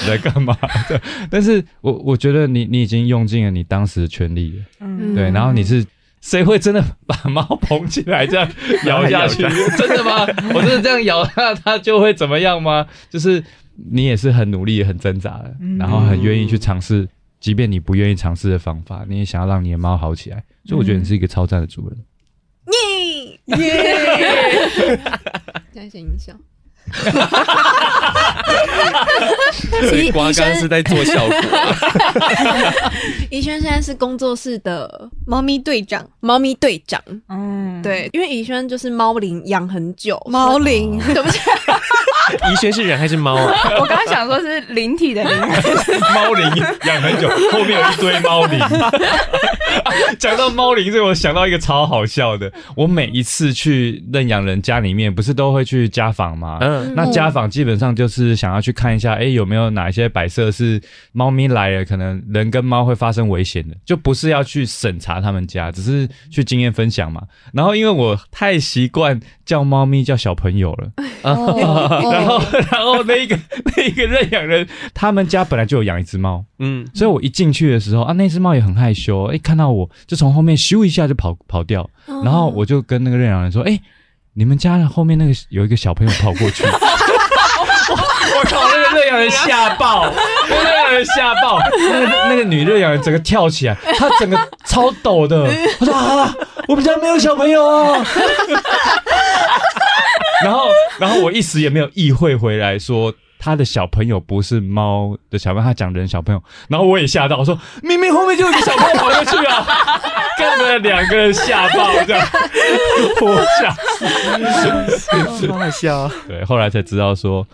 你在干嘛？对，但是我我觉得你你已经用尽了你当时的全力了，嗯，对，然后你是。谁会真的把猫捧起来这样摇 下去？真的吗？我真的这样摇它，它就会怎么样吗？就是你也是很努力、很挣扎的，然后很愿意去尝试即便你不愿意尝试的方法，你也想要让你的猫好起来。所以我觉得你是一个超赞的主人。耶耶！加 一些音效。所以瓜刚是在做效果。宜轩现在是工作室的猫咪队长，猫咪队长。嗯，对，因为宜轩就是猫龄养很久，猫龄，对不起。宜轩是人还是猫啊？我刚刚想说是灵体的灵，猫灵养很久，后面有一堆猫灵。讲到猫灵，这我想到一个超好笑的。我每一次去认养人家里面，不是都会去家访吗？嗯，那家访基本上就是想要去看一下，哎，有没有哪一些摆设是猫咪来了，可能人跟猫会发生危险的，就不是要去审查他们家，只是去经验分享嘛。然后因为我太习惯叫猫咪叫小朋友了，然后 然后那一个那一个认养人，他们家本来就有养一只猫，嗯，所以我一进去的时候啊，那只猫也很害羞，哎，看到我就从后面咻一下就跑跑掉，然后我就跟那个认养人说，哎，你们家后面那个有一个小朋友跑过去，我靠，那个认养人吓爆，那个认养人吓爆，那个那个女认养人整个跳起来，她整个超抖的，我说啊，我们家没有小朋友啊。然后，然后我一时也没有意会回来说他的小朋友不是猫的小朋友，他讲人小朋友。然后我也吓到，我说明明后面就有一个小朋友跑过去啊，根本两个人吓爆这样，我吓，好笑。对，后来才知道说，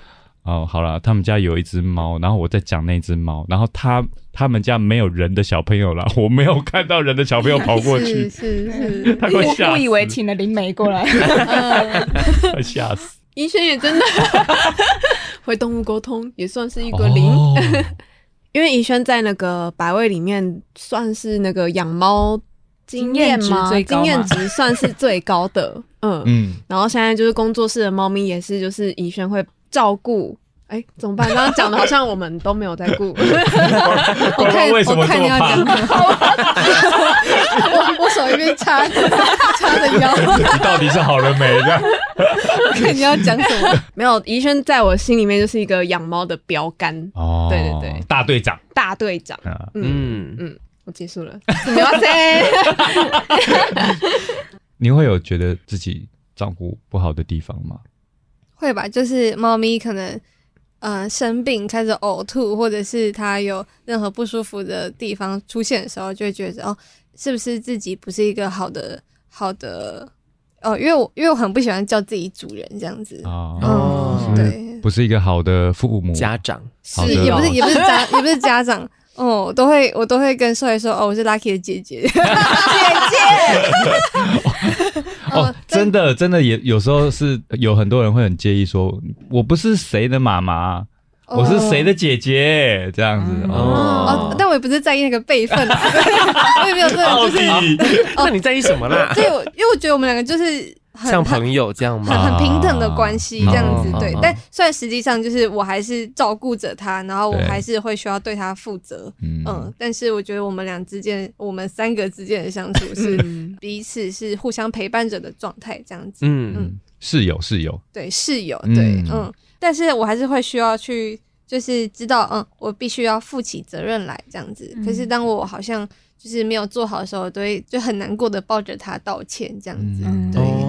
哦，好了，他们家有一只猫，然后我在讲那只猫，然后他他们家没有人的小朋友了，我没有看到人的小朋友跑过去，是 是是，他会吓，我以为请了灵媒过来，会吓死。宜轩也真的会动物沟通，也算是一个灵，哦、因为宜轩在那个百位里面算是那个养猫经验嘛，经验值算是最高的，嗯。嗯，然后现在就是工作室的猫咪也是，就是宜轩会。照顾，哎，怎么办？刚刚讲的好像我们都没有在顾。我看，为什么这么怕？我我手一边插插着腰。你到底是好了没？我看你要讲什么？没有，宜轩在我心里面就是一个养猫的标杆。哦，对对对，大队长，大队长。嗯嗯，我结束了。没有谁。你会有觉得自己照顾不好的地方吗？会吧，就是猫咪可能，呃，生病开始呕吐，或者是它有任何不舒服的地方出现的时候，就会觉得哦，是不是自己不是一个好的好的哦？因为我因为我很不喜欢叫自己主人这样子哦，哦对，不是一个好的父母家长，是也不是也不是家 也不是家长。哦，我都会我都会跟兽医说，哦，我是 Lucky 的姐姐，姐姐。哦，真的真的也有时候是有很多人会很介意说，我不是谁的妈妈，我是谁的姐姐这样子哦。但我也不是在意那个辈分，我也没有这个就是。那你在意什么啦？对，因为我觉得我们两个就是。像朋友这样吗？很很平等的关系这样子，对。但虽然实际上就是我还是照顾着他，然后我还是会需要对他负责，嗯。但是我觉得我们俩之间，我们三个之间的相处是彼此是互相陪伴着的状态，这样子。嗯嗯，室友室友，对室友，对嗯。但是我还是会需要去，就是知道，嗯，我必须要负起责任来这样子。可是当我好像就是没有做好的时候，都会就很难过的抱着他道歉这样子，对。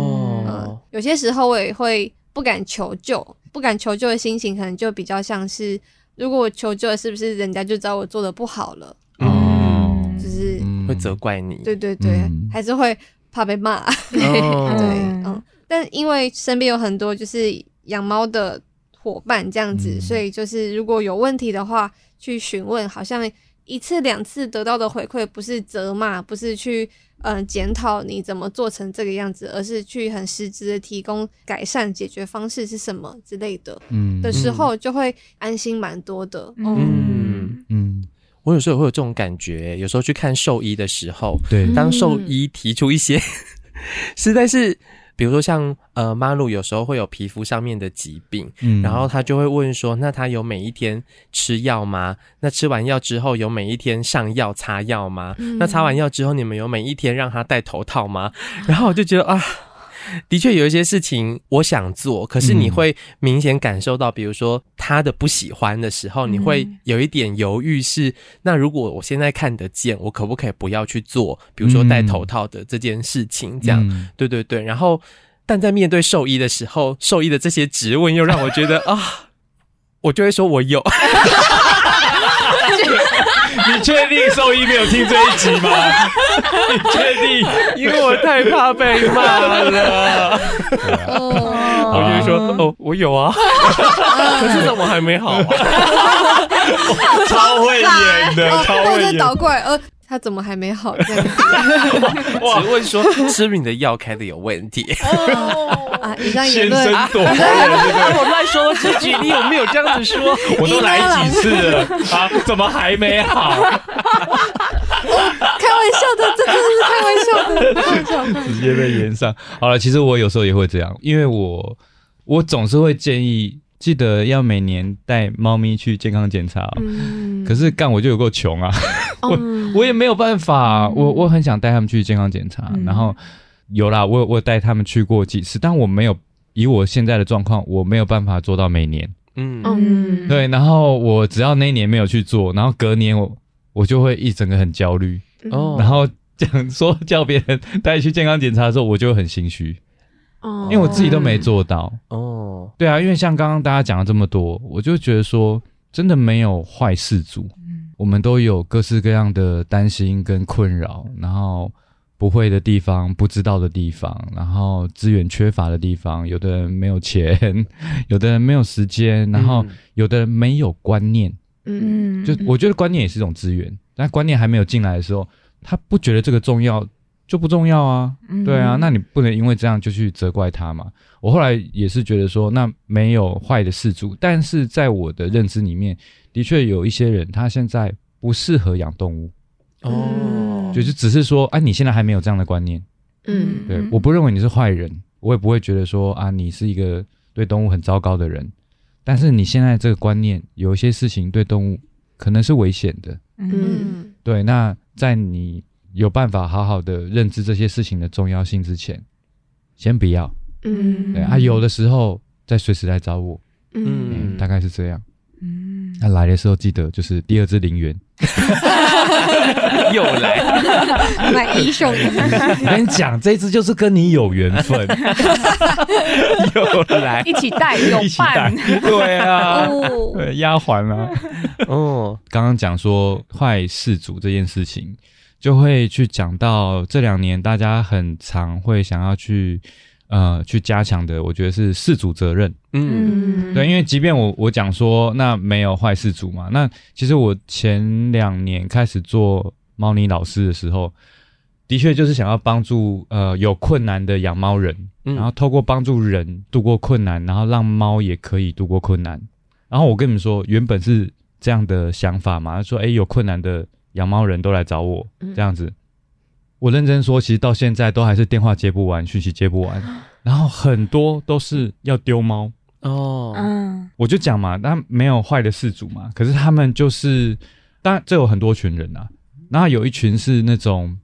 有些时候我也会不敢求救，不敢求救的心情可能就比较像是，如果我求救了，是不是人家就知道我做的不好了？哦，就是会责怪你。对对对，嗯、还是会怕被骂。哦、对，嗯。但因为身边有很多就是养猫的伙伴这样子，嗯、所以就是如果有问题的话，去询问，好像一次两次得到的回馈不是责骂，不是去。嗯，检讨你怎么做成这个样子，而是去很实质的提供改善解决方式是什么之类的，嗯，的时候就会安心蛮多的。嗯。嗯，嗯，我有时候会有这种感觉，有时候去看兽医的时候，对，当兽医提出一些，嗯、实在是。比如说像呃妈露有时候会有皮肤上面的疾病，嗯，然后他就会问说，那他有每一天吃药吗？那吃完药之后有每一天上药擦药吗？嗯、那擦完药之后你们有每一天让他戴头套吗？然后我就觉得啊，的确有一些事情我想做，可是你会明显感受到，比如说他的不喜欢的时候，你会有一点犹豫是，是那如果我现在看得见，我可不可以不要去做？比如说戴头套的这件事情，这样，对对对。然后，但在面对兽医的时候，兽医的这些质问又让我觉得 啊，我就会说我有。你确定兽医没有听这一集吗？你确定？因为我太怕被骂了。我就说哦，我有啊，可是怎么还没好啊？超会演的，超会演。倒过来，呃，他怎么还没好？这样子。只问说是不是你的药开的有问题？啊，以上言论啊，我乱说几句，你有没有这样子说？我都来几次了啊，怎么还没好？开玩笑的，这真的是开玩笑的，开玩笑的，直接被延上。好了，其实我有时候也会这样，因为我我总是会建议，记得要每年带猫咪去健康检查。嗯，可是干我就有够穷啊，我我也没有办法，我我很想带他们去健康检查，然后。有啦，我我带他们去过几次，但我没有以我现在的状况，我没有办法做到每年。嗯。嗯，对，然后我只要那一年没有去做，然后隔年我我就会一整个很焦虑。哦，然后讲说叫别人带去健康检查的时候，我就很心虚哦，因为我自己都没做到哦。对啊，因为像刚刚大家讲了这么多，我就觉得说真的没有坏事主，嗯，我们都有各式各样的担心跟困扰，然后。不会的地方，不知道的地方，然后资源缺乏的地方，有的人没有钱，有的人没有时间，然后有的人没有观念。嗯，就我觉得观念也是一种资源，但观念还没有进来的时候，他不觉得这个重要，就不重要啊。对啊，那你不能因为这样就去责怪他嘛。我后来也是觉得说，那没有坏的事主，但是在我的认知里面，的确有一些人他现在不适合养动物。哦，就是只是说，啊，你现在还没有这样的观念，嗯，对，我不认为你是坏人，我也不会觉得说啊，你是一个对动物很糟糕的人，但是你现在这个观念，有一些事情对动物可能是危险的，嗯，对，那在你有办法好好的认知这些事情的重要性之前，先不要，嗯，对啊，有的时候再随时来找我，嗯，大概是这样。嗯，那来的时候记得就是第二只林园，又来。买一送一。我跟你讲，这只就是跟你有缘分，又来。一起带有伴，对啊，对丫鬟啊，哦，刚刚讲说坏事主这件事情，就会去讲到这两年大家很常会想要去。呃，去加强的，我觉得是事主责任。嗯，对，因为即便我我讲说那没有坏事主嘛，那其实我前两年开始做猫尼老师的时候，的确就是想要帮助呃有困难的养猫人，然后透过帮助人度过困难，然后让猫也可以度过困难。然后我跟你们说，原本是这样的想法嘛，说诶有困难的养猫人都来找我这样子。我认真说，其实到现在都还是电话接不完，讯息接不完，然后很多都是要丢猫。哦。嗯，我就讲嘛，那没有坏的事主嘛，可是他们就是，当然这有很多群人啊，然后有一群是那种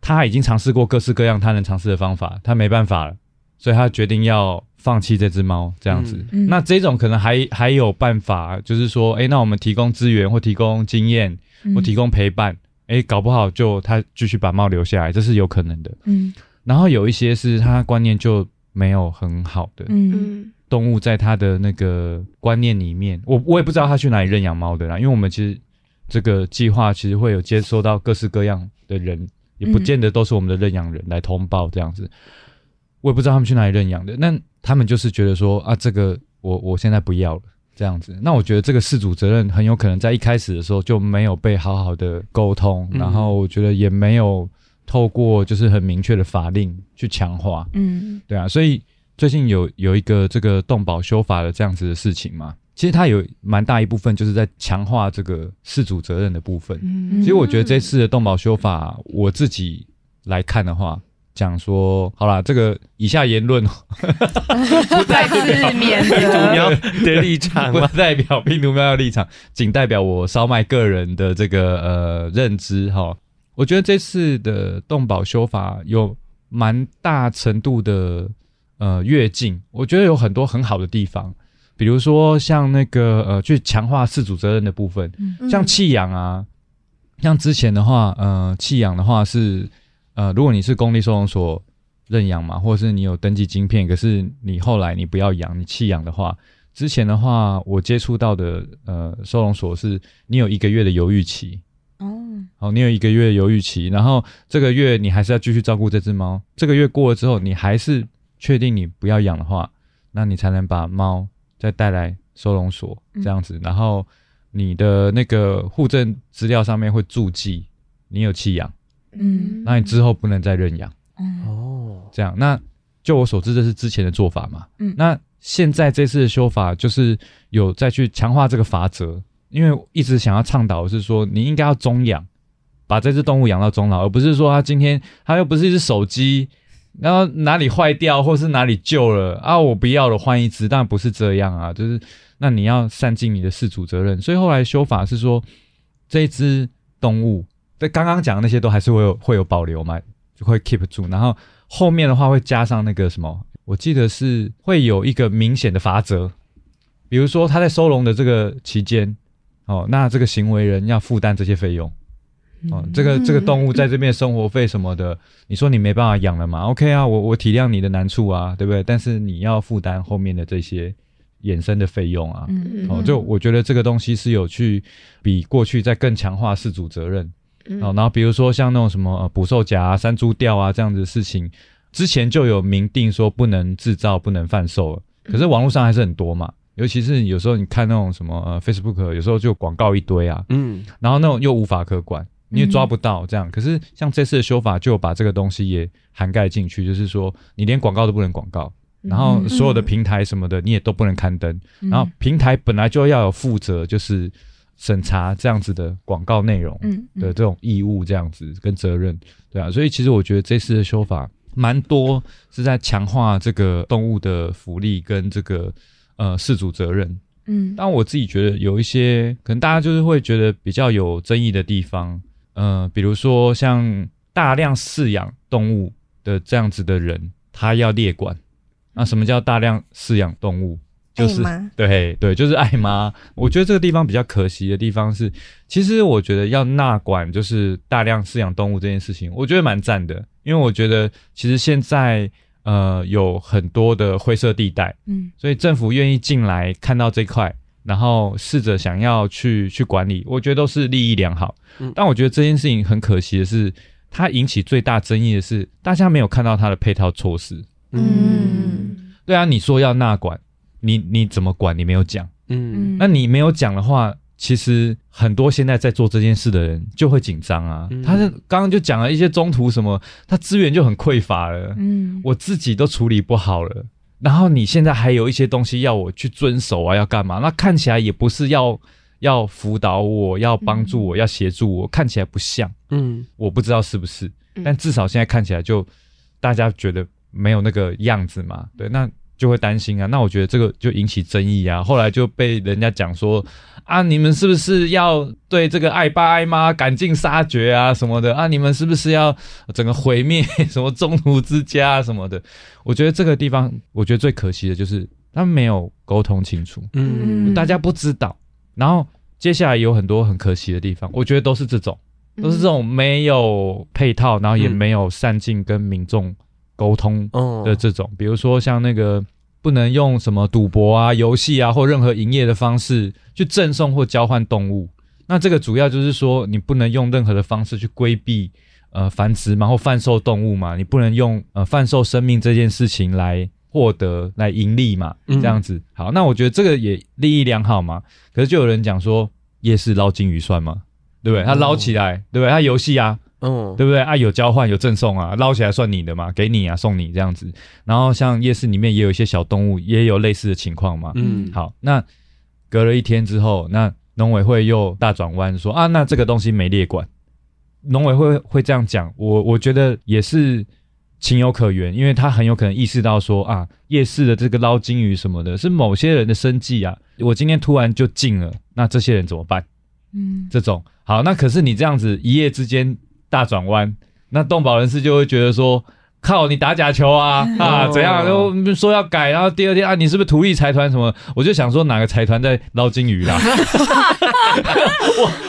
他已经尝试过各式各样他能尝试的方法，他没办法了，所以他决定要放弃这只猫这样子。嗯，那这种可能还还有办法，就是说，诶，那我们提供资源或提供经验或提供陪伴。哎，搞不好就他继续把猫留下来，这是有可能的。嗯，然后有一些是他观念就没有很好的。嗯，动物在他的那个观念里面，我我也不知道他去哪里认养猫的啦。因为我们其实这个计划其实会有接收到各式各样的人，也不见得都是我们的认养人来通报这样子。我也不知道他们去哪里认养的，那他们就是觉得说啊，这个我我现在不要了。这样子，那我觉得这个事主责任很有可能在一开始的时候就没有被好好的沟通，嗯、然后我觉得也没有透过就是很明确的法令去强化，嗯，对啊，所以最近有有一个这个动保修法的这样子的事情嘛，其实它有蛮大一部分就是在强化这个事主责任的部分。嗯，其实我觉得这次的动保修法，我自己来看的话。讲说好啦，这个以下言论 不代表拼图喵的立场，不代表病毒喵的立场，仅代表我烧麦个人的这个呃认知哈。我觉得这次的动保修法有蛮大程度的呃跃进，我觉得有很多很好的地方，比如说像那个呃去强化饲主责任的部分，嗯、像弃养啊，像之前的话，呃弃养的话是呃如果你是公立收容所认养嘛，或者是你有登记晶片，可是你后来你不要养，你弃养的话，之前的话我接触到的呃收容所是你有一个月的犹豫期。哦，好，你有一个月犹豫期，然后这个月你还是要继续照顾这只猫。这个月过了之后，你还是确定你不要养的话，那你才能把猫再带来收容所这样子。嗯、然后你的那个户政资料上面会注记你有弃养，嗯，那你之后不能再认养。哦，这样。那就我所知，这是之前的做法嘛。嗯，那现在这次的修法就是有再去强化这个法则。因为一直想要倡导的是说，你应该要终养，把这只动物养到终老，而不是说它今天它又不是一只手机，然后哪里坏掉或是哪里旧了啊，我不要了换一只，但不是这样啊，就是那你要善尽你的事主责任。所以后来修法是说，这只动物，在刚刚讲的那些都还是会有会有保留嘛，就会 keep 住，然后后面的话会加上那个什么，我记得是会有一个明显的罚则，比如说他在收容的这个期间。哦，那这个行为人要负担这些费用，哦，这个这个动物在这边生活费什么的，你说你没办法养了嘛？OK 啊，我我体谅你的难处啊，对不对？但是你要负担后面的这些衍生的费用啊，嗯，哦，就我觉得这个东西是有去比过去在更强化事主责任，哦，然后比如说像那种什么呃捕兽夹啊、山猪吊啊这样子的事情，之前就有明定说不能制造、不能贩售了，可是网络上还是很多嘛。尤其是有时候你看那种什么呃 Facebook，有时候就广告一堆啊，嗯，然后那种又无法可管，你也抓不到这样。嗯、可是像这次的修法，就把这个东西也涵盖进去，就是说你连广告都不能广告，然后所有的 平台什么的你也都不能刊登，然后平台本来就要有负责，就是审查这样子的广告内容的这种义务，这样子跟责任，对啊。所以其实我觉得这次的修法蛮多是在强化这个动物的福利跟这个。呃，饲主责任，嗯，但我自己觉得有一些可能大家就是会觉得比较有争议的地方，呃，比如说像大量饲养动物的这样子的人，他要列管。那什么叫大量饲养动物？就是 对对，就是爱妈。我觉得这个地方比较可惜的地方是，其实我觉得要纳管就是大量饲养动物这件事情，我觉得蛮赞的，因为我觉得其实现在。呃，有很多的灰色地带，嗯，所以政府愿意进来看到这块，然后试着想要去去管理，我觉得都是利益良好。嗯，但我觉得这件事情很可惜的是，它引起最大争议的是，大家没有看到它的配套措施。嗯，对啊，你说要纳管，你你怎么管？你没有讲。嗯，那你没有讲的话。其实很多现在在做这件事的人就会紧张啊，嗯、他是刚刚就讲了一些中途什么，他资源就很匮乏了，嗯，我自己都处理不好了，然后你现在还有一些东西要我去遵守啊，要干嘛？那看起来也不是要要辅导我，要帮助我，嗯、要协助我，看起来不像，嗯，我不知道是不是，但至少现在看起来就大家觉得没有那个样子嘛，对，那。就会担心啊，那我觉得这个就引起争议啊。后来就被人家讲说啊，你们是不是要对这个爱爸爱妈赶尽杀绝啊什么的啊？你们是不是要整个毁灭 什么中途之家啊什么的？我觉得这个地方，我觉得最可惜的就是他们没有沟通清楚，嗯，大家不知道。然后接下来有很多很可惜的地方，我觉得都是这种，都是这种没有配套，然后也没有善尽跟民众。沟通的这种，比如说像那个不能用什么赌博啊、游戏啊或任何营业的方式去赠送或交换动物。那这个主要就是说，你不能用任何的方式去规避呃繁殖嘛或贩售动物嘛，你不能用呃贩售生命这件事情来获得来盈利嘛，这样子。好，那我觉得这个也利益良好嘛。可是就有人讲说，夜市捞金鱼算吗？对不对？他捞起来，对不对？他游戏啊。嗯，对不对啊？有交换有赠送啊，捞起来算你的嘛，给你啊，送你这样子。然后像夜市里面也有一些小动物，也有类似的情况嘛。嗯，好，那隔了一天之后，那农委会又大转弯说啊，那这个东西没列管。农委会会这样讲，我我觉得也是情有可原，因为他很有可能意识到说啊，夜市的这个捞金鱼什么的，是某些人的生计啊。我今天突然就禁了，那这些人怎么办？嗯，这种好，那可是你这样子一夜之间。大转弯，那动保人士就会觉得说，靠，你打假球啊 啊，怎样？都说要改，然后第二天啊，你是不是图利财团什么？我就想说哪个财团在捞金鱼啦？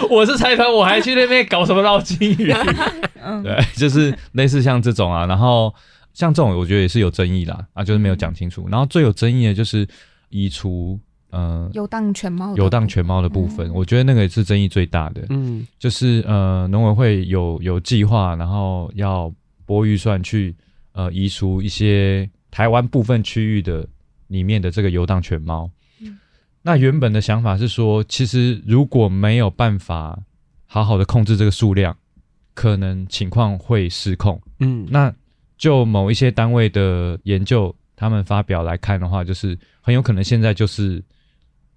我我是财团，我还去那边搞什么捞金鱼？对，就是类似像这种啊，然后像这种，我觉得也是有争议啦，啊，就是没有讲清楚。然后最有争议的就是移除。呃，游荡犬猫，游荡犬猫的部分，嗯、我觉得那个也是争议最大的。嗯，就是呃，农委会有有计划，然后要拨预算去呃移除一些台湾部分区域的里面的这个游荡犬猫。嗯，那原本的想法是说，其实如果没有办法好好的控制这个数量，可能情况会失控。嗯，那就某一些单位的研究，他们发表来看的话，就是很有可能现在就是。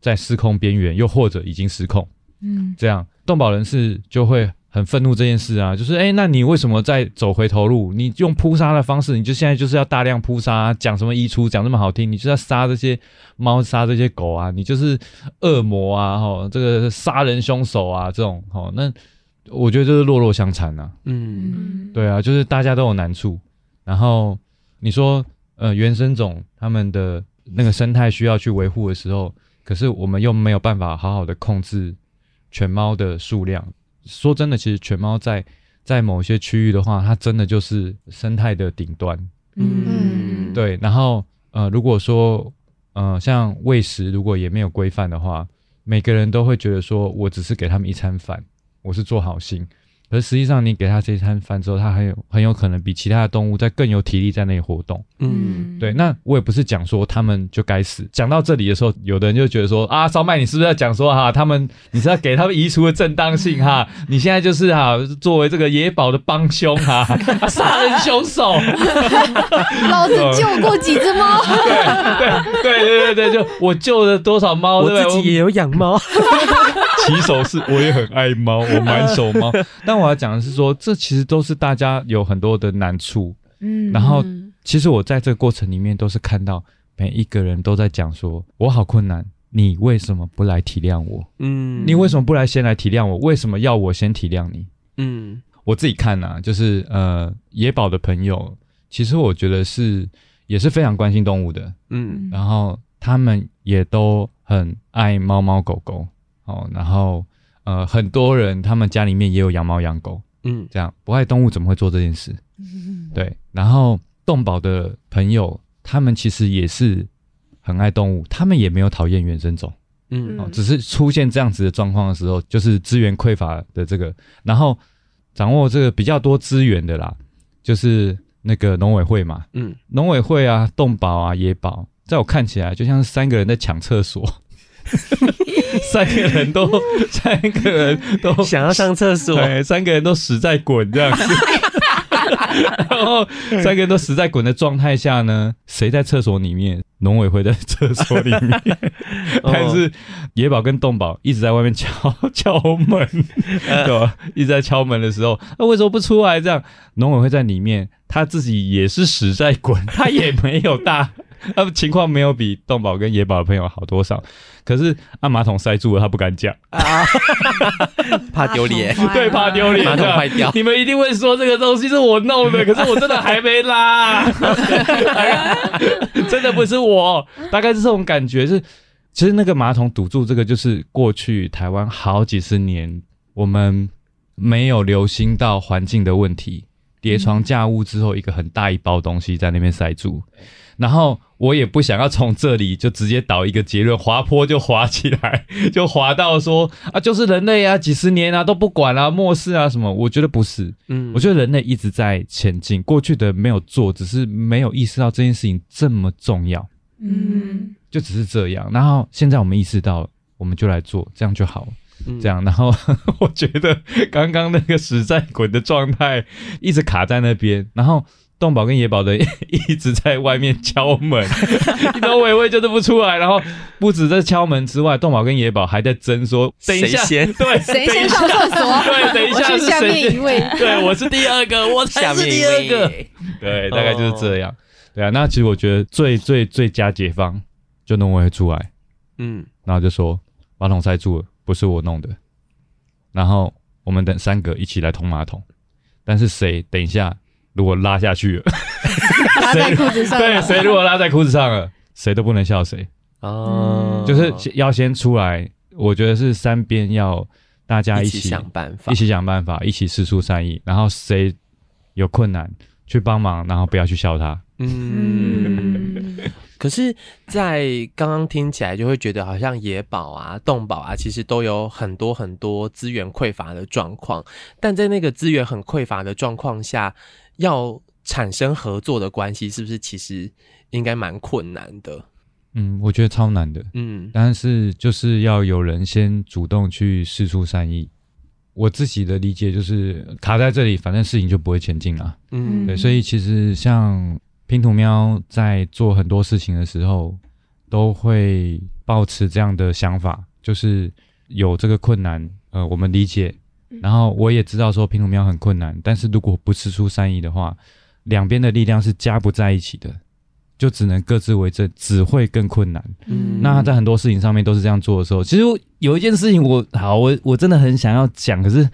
在失控边缘，又或者已经失控，嗯，这样动保人士就会很愤怒这件事啊，就是哎、欸，那你为什么在走回头路？你用扑杀的方式，你就现在就是要大量扑杀，讲什么移出，讲这么好听，你就要杀这些猫，杀这些狗啊，你就是恶魔啊，哈，这个杀人凶手啊，这种，哈，那我觉得就是弱弱相残啊，嗯，对啊，就是大家都有难处，然后你说，呃，原生种他们的那个生态需要去维护的时候。可是我们又没有办法好好的控制犬猫的数量。说真的，其实犬猫在在某些区域的话，它真的就是生态的顶端。嗯，对。然后呃，如果说呃，像喂食如果也没有规范的话，每个人都会觉得说我只是给他们一餐饭，我是做好心。而实际上，你给它这一餐饭之后，它很有很有可能比其他的动物在更有体力在那里活动。嗯，对。那我也不是讲说他们就该死。讲到这里的时候，有的人就觉得说啊，烧麦，你是不是要讲说哈，他们你是要给他们移除的正当性哈？你现在就是哈，作为这个野保的帮凶哈，杀人凶手。老子救过几只猫。对对对对对，就我救了多少猫，我自己也有养猫。起手是，我也很爱猫，我满手猫。但我要讲的是说，这其实都是大家有很多的难处。嗯，然后其实我在这个过程里面都是看到每一个人都在讲说，我好困难，你为什么不来体谅我？嗯，你为什么不来先来体谅我？为什么要我先体谅你？嗯，我自己看啊，就是呃，野保的朋友，其实我觉得是也是非常关心动物的。嗯，然后他们也都很爱猫猫狗狗。哦，然后呃，很多人他们家里面也有养猫养狗，嗯，这样不爱动物怎么会做这件事？嗯，对。然后动保的朋友，他们其实也是很爱动物，他们也没有讨厌原生种，嗯，哦，只是出现这样子的状况的时候，就是资源匮乏的这个，然后掌握这个比较多资源的啦，就是那个农委会嘛，嗯，农委会啊，动保啊，野保，在我看起来就像是三个人在抢厕所。三个人都，三个人都想要上厕所，对，三个人都死在滚这样子，然后三个人都死在滚的状态下呢，谁在厕所里面？农委会在厕所里面，但是野宝跟洞宝一直在外面敲敲门，对吧？一直在敲门的时候，那为什么不出来？这样农委会在里面，他自己也是死在滚，他也没有大。他们情况没有比动保跟野保的朋友好多少，可是按马桶塞住了，他不敢讲啊，怕丢脸，对，怕丢脸，马桶坏掉。你们一定会说这个东西是我弄的，可是我真的还没拉，真的不是我，大概是这种感觉。是，其实那个马桶堵住，这个就是过去台湾好几十年我们没有留心到环境的问题，叠床架屋之后，一个很大一包东西在那边塞住。然后我也不想要从这里就直接导一个结论，滑坡就滑起来，就滑到说啊，就是人类啊，几十年啊都不管啊，漠视啊什么？我觉得不是，嗯，我觉得人类一直在前进，过去的没有做，只是没有意识到这件事情这么重要，嗯，就只是这样。然后现在我们意识到，我们就来做，这样就好这样。然后 我觉得刚刚那个实在滚的状态一直卡在那边，然后。动保跟野保的 一直在外面敲门，农委会就是不出来，然后不止在敲门之外，动保跟野保还在争说，等一下，谁先？对，谁先上厕所？对，等一下是下面一位，对，我是第二个，我才是第二个，对，大概就是这样，对啊，那其实我觉得最最最佳解方就农委会出来，嗯，然后就说马桶塞住了，不是我弄的，然后我们等三个一起来通马桶，但是谁等一下。如果拉下去。了，拉在裤子上，对，谁如果拉在裤子上了，谁都不能笑谁。哦，就是要先出来，我觉得是三边要大家一起，一起想办法，一起想办法，一起施出善意，然后谁有困难去帮忙，然后不要去笑他。嗯，可是，在刚刚听起来就会觉得好像野保啊、动保啊，其实都有很多很多资源匮乏的状况，但在那个资源很匮乏的状况下，要产生合作的关系，是不是其实应该蛮困难的？嗯，我觉得超难的。嗯，但是就是要有人先主动去试出善意。我自己的理解就是卡在这里，反正事情就不会前进了。嗯，对，所以其实像拼图喵在做很多事情的时候，都会保持这样的想法，就是有这个困难，呃，我们理解。然后我也知道说拼图喵很困难，但是如果不释出善意的话，两边的力量是加不在一起的。就只能各自为政，只会更困难。嗯，那在很多事情上面都是这样做的时候，其实有一件事情我好，我我真的很想要讲，可是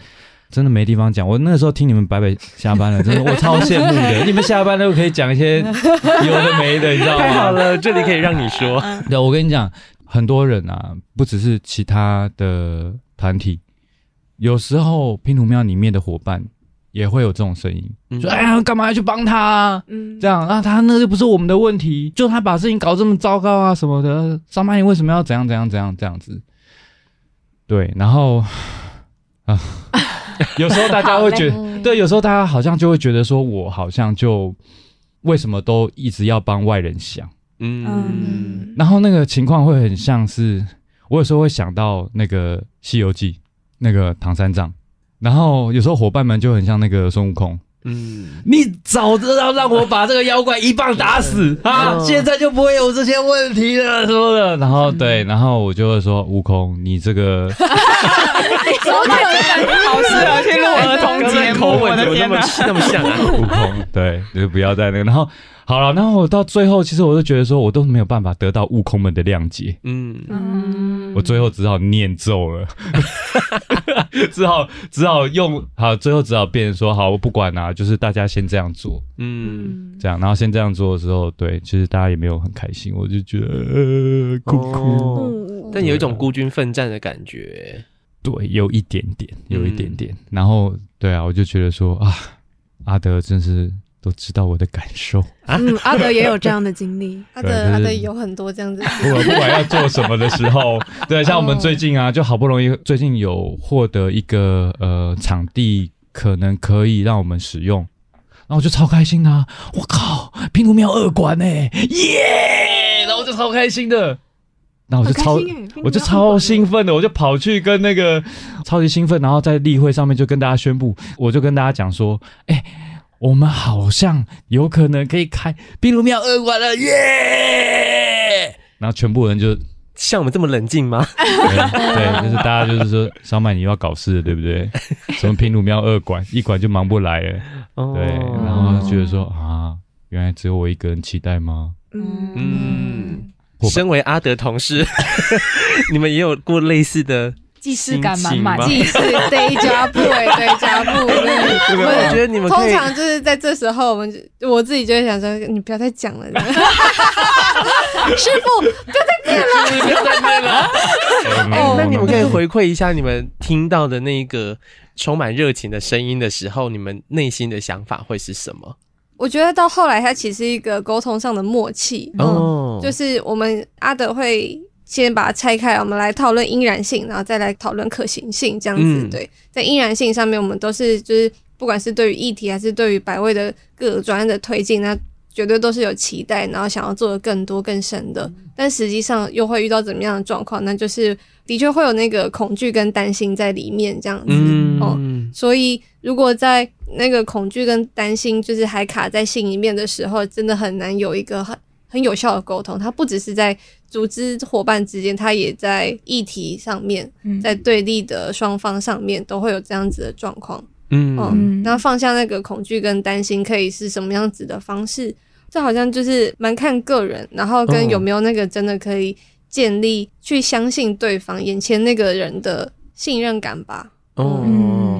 真的没地方讲。我那个时候听你们白白下班了，真的我超羡慕的。你们下班都可以讲一些有的没的，你知道吗？太好了，这里可以让你说。对，我跟你讲，很多人啊，不只是其他的团体，有时候拼图庙里面的伙伴。也会有这种声音，说：“哎呀，干嘛要去帮他啊？嗯，这样啊，他那就不是我们的问题，就他把事情搞这么糟糕啊什么的，上班你为什么要怎样怎样怎样这样子？”对，然后啊，有时候大家会觉得，对，有时候大家好像就会觉得说，我好像就为什么都一直要帮外人想，嗯，然后那个情况会很像是，我有时候会想到那个《西游记》那个唐三藏。然后有时候伙伴们就很像那个孙悟空，嗯，你早知道让我把这个妖怪一棒打死啊，现在就不会有这些问题了，什么的。然后对，然后我就会说悟空，你这个，好适合去录儿童节目，我的天哪，那么像啊，悟空，对，就不要再那个，然后。好了，然后我到最后，其实我就觉得说，我都没有办法得到悟空们的谅解。嗯嗯，我最后只好念咒了，只好只好用好，最后只好变成说，好，我不管啦、啊，就是大家先这样做，嗯，这样，然后先这样做的时候，对，其实大家也没有很开心，我就觉得呃，哭哭，哦、但有一种孤军奋战的感觉，对，有一点点，有一点点，嗯、然后对啊，我就觉得说啊，阿德真是。都知道我的感受啊！嗯，阿德也有这样的经历，阿德阿德有很多这样子。不管不管要做什么的时候，对，像我们最近啊，就好不容易最近有获得一个呃场地，可能可以让我们使用，然后我就超开心啊！我靠，拼图喵二馆呢，耶！然后我就超开心的，然后我就超我就超兴奋的，我就跑去跟那个超级兴奋，然后在例会上面就跟大家宣布，我就跟大家讲说，哎。我们好像有可能可以开拼图喵二馆了耶！Yeah! 然后全部人就像我们这么冷静吗？对，对，就是大家就是说，烧麦你又要搞事了，对不对？什么平鲁庙二馆，一馆就忙不来了。对，然后觉得说啊，原来只有我一个人期待吗？嗯，身为阿德同事，你们也有过类似的。既视感满满，既视 deja vu 哎，deja vu。我觉得你们通常就是在这时候，我们就我自己就会想说，你不要再讲了，师傅不要再念了，不要再念了。哦，那你们可以回馈一下你们听到的那个充满热情的声音的时候，你们内心的想法会是什么？我觉得到后来，它其实是一个沟通上的默契哦，就是我们阿德会。先把它拆开，我们来讨论应然性，然后再来讨论可行性，这样子。嗯、对，在应然性上面，我们都是就是，不管是对于议题，还是对于百位的各个专案的推进，那绝对都是有期待，然后想要做的更多更深的。但实际上又会遇到怎么样的状况？那就是的确会有那个恐惧跟担心在里面，这样子。嗯、哦，所以如果在那个恐惧跟担心就是还卡在心里面的时候，真的很难有一个很很有效的沟通。它不只是在组织伙伴之间，他也在议题上面，在对立的双方上面都会有这样子的状况。嗯，嗯，那放下那个恐惧跟担心，可以是什么样子的方式？这好像就是蛮看个人，然后跟有没有那个真的可以建立去相信对方眼前那个人的信任感吧。哦，嗯，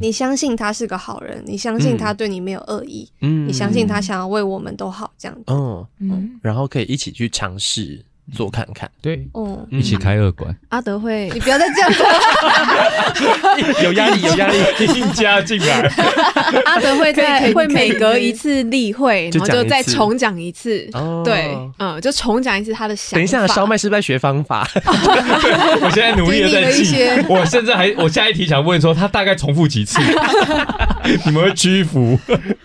你相信他是个好人，你相信他对你没有恶意，嗯，你相信他想要为我们都好，这样子。嗯。嗯，然后可以一起去尝试做看看。对，哦，一起开二馆，阿德会你不要再这样子。有压力，有压力，硬加进来。阿德会在会每隔一次例会，然后就再讲一次重讲一次。哦对，嗯，就重讲一次他的想法。等一下，烧麦是不是在学方法？我现在努力的在记我甚至还，我下一题想问说，他大概重复几次？你们会屈服？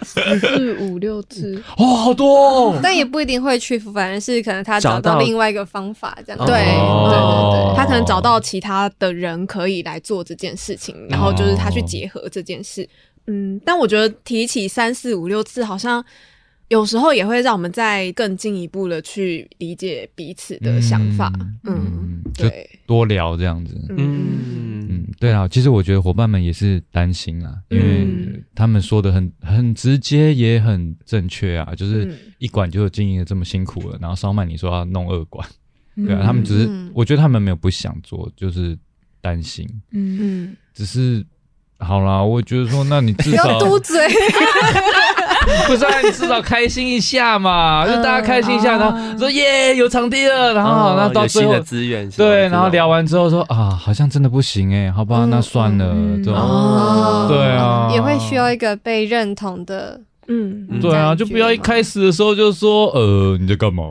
四五六次。哦，好多哦。但也不一定会屈服，反而是可能他找到另外一个方法，这样子。对对哦对对，他可能找到其他的人可以来做这件事情，然后就是他去结合这件事。嗯，但我觉得提起三四五六次，好像有时候也会让我们再更进一步的去理解彼此的想法。嗯，嗯，对，多聊这样子。嗯。嗯嗯，对啊，其实我觉得伙伴们也是担心啊，因为嗯他们说的很很直接，也很正确啊，就是嗯。一管就经营的这么辛苦了，然后烧麦你说要弄二管，对啊，嗯他们只是嗯，我觉得他们没有不想做，就是担心，嗯。嗯，只是好啦，我觉得说，那你至 不要少嘟嘴。不是啊，你至少开心一下嘛，就大家开心一下，然后说耶有场地了，然后那到最后资源，对，然后聊完之后说啊，好像真的不行哎，好吧，那算了，嗯这种哦。对啊，也会需要一个被认同的。嗯嗯对啊，就不要一开始的时候就说呃你在干嘛？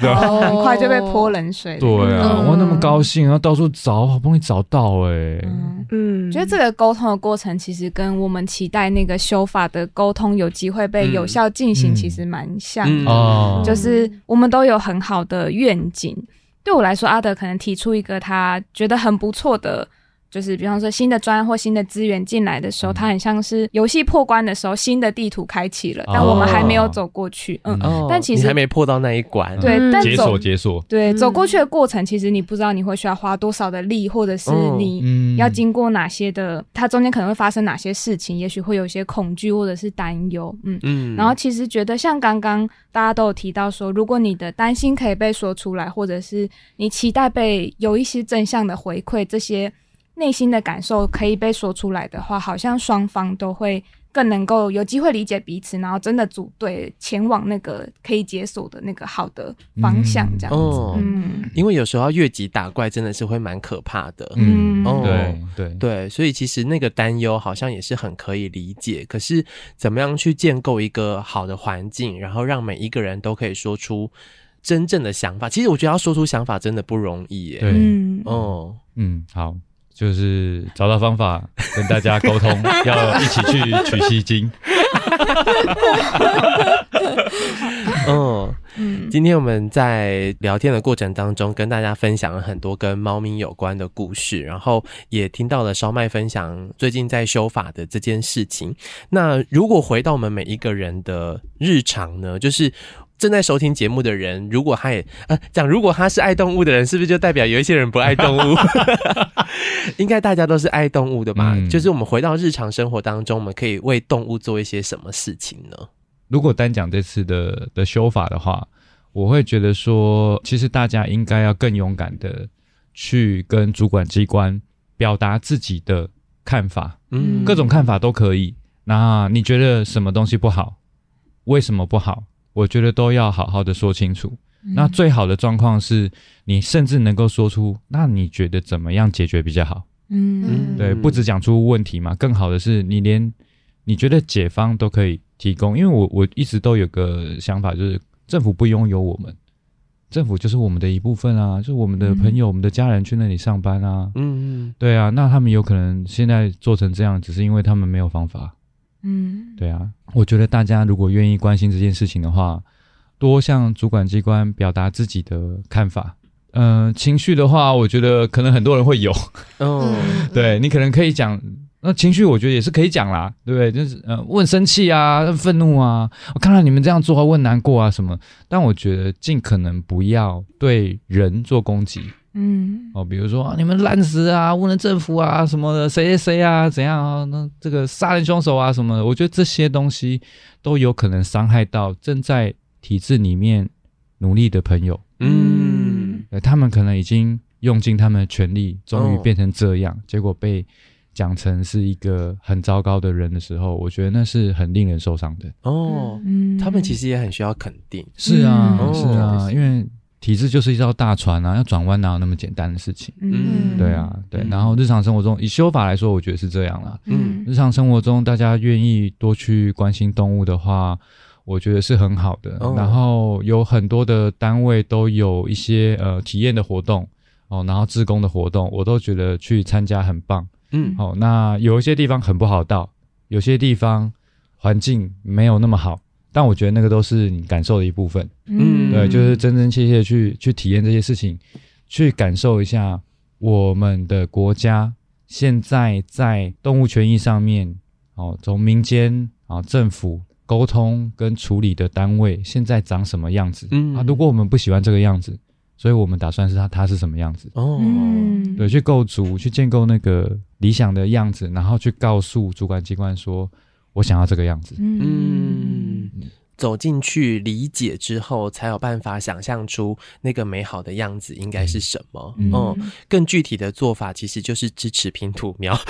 对啊，哦很快就被泼冷水。对啊，嗯。我那么高兴，然后到处找，好不容易找到哎，嗯，觉得这个沟通的过程，其实跟我们期待那个修法的沟通有机会被有效进行，嗯。其实蛮像嗯。的。哦，就是我们都有很好的愿景。对我来说，阿德可能提出一个他觉得很不错的，就是比方说新的专案或新的资源进来的时候，嗯它很像是游戏破关的时候，新的地图开启了，哦但我们还没有走过去。嗯，哦，但其实你还没破到那一关，对，嗯解但走锁解锁，对嗯走过去的过程，其实你不知道你会需要花多少的力，或者是哦你嗯要经过哪些的，它中间可能会发生哪些事情，也许会有一些恐惧或者是担忧。嗯。嗯然后其实觉得像刚刚大家都有提到说，如果你的担心可以被说出来，或者是你期待被有一些正向的回馈，这些内心的感受可以被说出来的话，好像双方都会更能够有机会理解彼此，然后真的组队前往那个可以解锁的那个好的方向，这样子。哦，嗯。因为有时候越级打怪真的是会蛮可怕的，嗯，哦。对对。对，所以其实那个担忧好像也是很可以理解。可是怎么样去建构一个好的环境，然后让每一个人都可以说出真正的想法？其实我觉得要说出想法真的不容易耶。对。嗯。哦，嗯，好，就是找到方法跟大家沟通，要一起去取西经。嗯，嗯今天我们在聊天的过程当中，跟大家分享了很多跟猫咪有关的故事，然后也听到了烧麦分享最近在修法的这件事情。那如果回到我们每一个人的日常呢，就是正在收听节目的人，如果他也呃讲，如果他是爱动物的人，是不是就代表有一些人不爱动物？应该大家都是爱动物的吧？嗯就是我们回到日常生活当中，我们可以为动物做一些什么事情呢？如果单讲这次的的修法的话，我会觉得说，其实大家应该要更勇敢的去跟主管机关表达自己的看法，嗯，各种看法都可以。那你觉得什么东西不好？为什么不好？我觉得都要好好的说清楚。那最好的状况是你甚至能够说出，那你觉得怎么样解决比较好？嗯对，不只讲出问题嘛，更好的是你连你觉得解方都可以提供。因为我我一直都有个想法，就是政府不拥有我们，政府就是我们的一部分啊，就是我们的朋友、我们的家人去那里上班啊，嗯嗯对啊，那他们有可能现在做成这样，只是因为他们没有方法。嗯对啊，我觉得大家如果愿意关心这件事情的话，多向主管机关表达自己的看法。嗯、呃，情绪的话，我觉得可能很多人会有。哦，嗯，对你可能可以讲，那情绪我觉得也是可以讲啦，对不对？就是呃，问生气啊，愤怒啊，我看到你们这样做，我很难过啊什么。但我觉得尽可能不要对人做攻击嗯。哦，比如说、啊、你们烂死啊，无能政府啊什么的，谁谁谁啊怎样啊，那这个杀人凶手啊什么的，我觉得这些东西都有可能伤害到正在体制里面努力的朋友。嗯。呃，他们可能已经用尽他们的全力，终于变成这样，结果被讲成是一个很糟糕的人的时候，我觉得那是很令人受伤的。哦，嗯，他们其实也很需要肯定。是啊，是啊，因为体制就是一艘大船啊，要转弯哪有那么简单的事情？嗯，对啊，对。然后日常生活中，以修法来说，我觉得是这样啦。嗯，日常生活中大家愿意多去关心动物的话，我觉得是很好的。然后有很多的单位都有一些呃体验的活动。哦，然后自工的活动，我都觉得去参加很棒。嗯，好、哦，那有一些地方很不好到，有些地方环境没有那么好，但我觉得那个都是你感受的一部分。嗯，对，就是真真切切去去体验这些事情，去感受一下我们的国家现在在动物权益上面，哦，从民间啊政府沟通跟处理的单位现在长什么样子。嗯啊，如果我们不喜欢这个样子。所以我们打算是它它是什么样子？哦，嗯、对，去构筑，去建构那个理想的样子，然后去告诉主管机关说，我想要这个样子。嗯，走进去理解之后，才有办法想象出那个美好的样子应该是什么。嗯，嗯，更具体的做法其实就是支持拼图喵。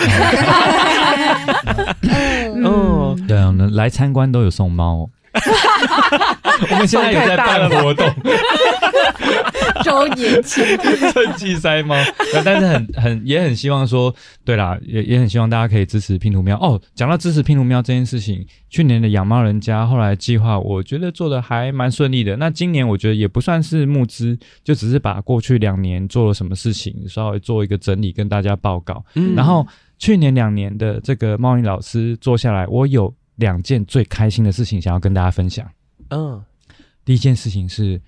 哦，对啊，来参观都有送猫。我们现在有在办活动，周年庆，趁机塞猫。但是很很也很希望说，对啦，也也很希望大家可以支持拼图喵哦。讲到支持拼图喵这件事情，去年的养猫人家后来计划，我觉得做的还蛮顺利的。那今年我觉得也不算是募资，就只是把过去两年做了什么事情稍微做一个整理，跟大家报告。嗯，然后去年两年的这个猫尼老师做下来，我有。两件最开心的事情想要跟大家分享。嗯，第一件事情是，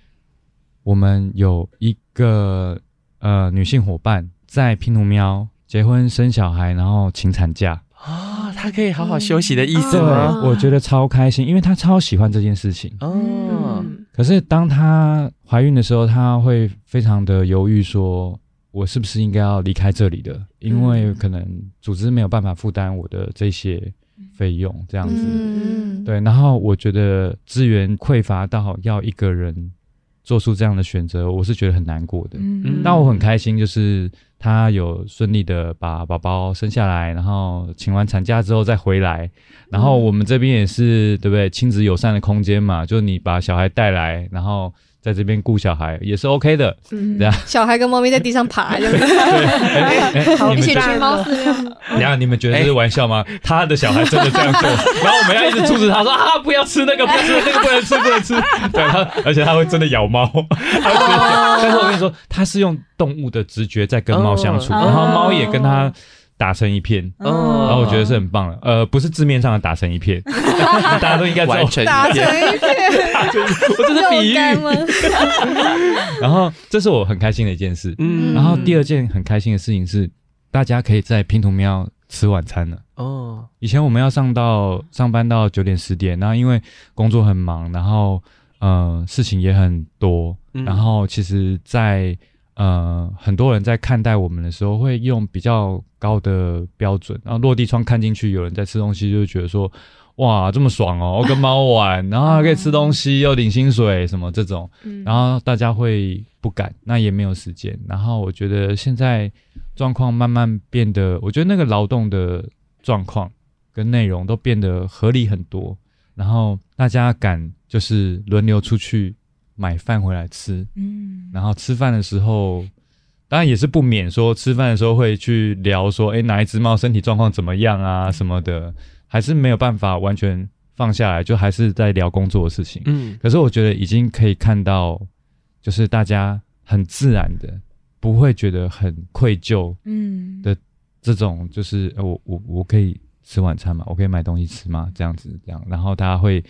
我们有一个呃女性伙伴在拼图喵结婚生小孩，然后请产假啊，她可以好好休息的意思吗？对，我觉得超开心，因为她超喜欢这件事情。哦，可是当她怀孕的时候，她会非常的犹豫，说我是不是应该要离开这里的？因为可能组织没有办法负担我的这些。费用这样子，嗯、对，然后我觉得资源匮乏到要一个人做出这样的选择，我是觉得很难过的。嗯，但我很开心，就是。他有顺利的把宝宝生下来，然后请完产假之后再回来，然后我们这边也是对不对？亲子友善的空间嘛，就你把小孩带来，然后在这边顾小孩也是 OK 的。嗯，对啊。小孩跟猫咪在地上爬，就是 对？好，一起去猫寺。等下你们觉得这是玩笑吗？他的小孩真的这样做，然后我们要一直阻止他说啊，不要吃那个，不要吃那个，不能吃，不能吃。对他，而且他会真的咬猫。但是我跟你说，他是用。动物的直觉在跟猫相处，然后猫也跟它打成一片，然后我觉得是很棒的。呃，不是字面上的打成一片，大家都应该完成打成一片。我这是比喻。然后这是我很开心的一件事。嗯。然后第二件很开心的事情是，大家可以在拼图喵吃晚餐了。哦。以前我们要上到上班到九点十点，然后因为工作很忙，然后呃事情也很多，然后其实，在呃，很多人在看待我们的时候，会用比较高的标准，然后落地窗看进去，有人在吃东西，就会觉得说，哇，这么爽哦，我 跟猫玩，然后还可以吃东西，又领薪水，什么这种，然后大家会不敢，那也没有时间。然后我觉得现在状况慢慢变得，我觉得那个劳动的状况跟内容都变得合理很多，然后大家敢就是轮流出去。买饭回来吃，嗯，然后吃饭的时候，当然也是不免说吃饭的时候会去聊说，哎，哪一只猫身体状况怎么样啊什么的，还是没有办法完全放下来，就还是在聊工作的事情，嗯。可是我觉得已经可以看到，就是大家很自然的，不会觉得很愧疚，嗯的这种，就是我我我可以吃晚餐吗？我可以买东西吃吗？这样子这样，然后大家会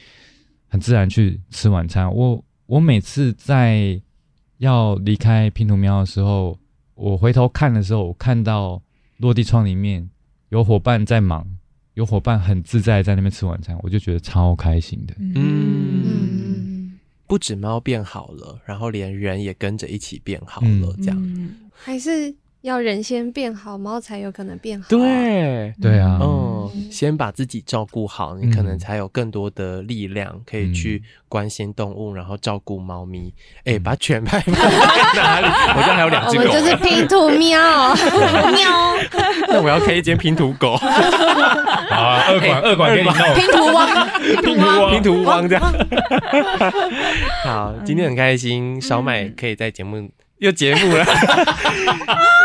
很自然去吃晚餐，我。我每次在要离开拼图喵的时候，我回头看的时候，我看到落地窗里面有伙伴在忙，有伙伴很自在在那边吃晚餐，我就觉得超开心的。嗯，不止猫变好了，然后连人也跟着一起变好了，这样。还是要人先变好，猫才有可能变好。对，对啊，嗯，先把自己照顾好，你可能才有更多的力量可以去关心动物，然后照顾猫咪。哎，把犬派放在哪里？我家还有两只狗。我们就是拼图喵喵。那我要开一间拼图狗。好啊，二馆二馆给你弄。拼图汪，拼图汪，拼图汪这样。好，今天很开心，小麦可以在节目。又节目了，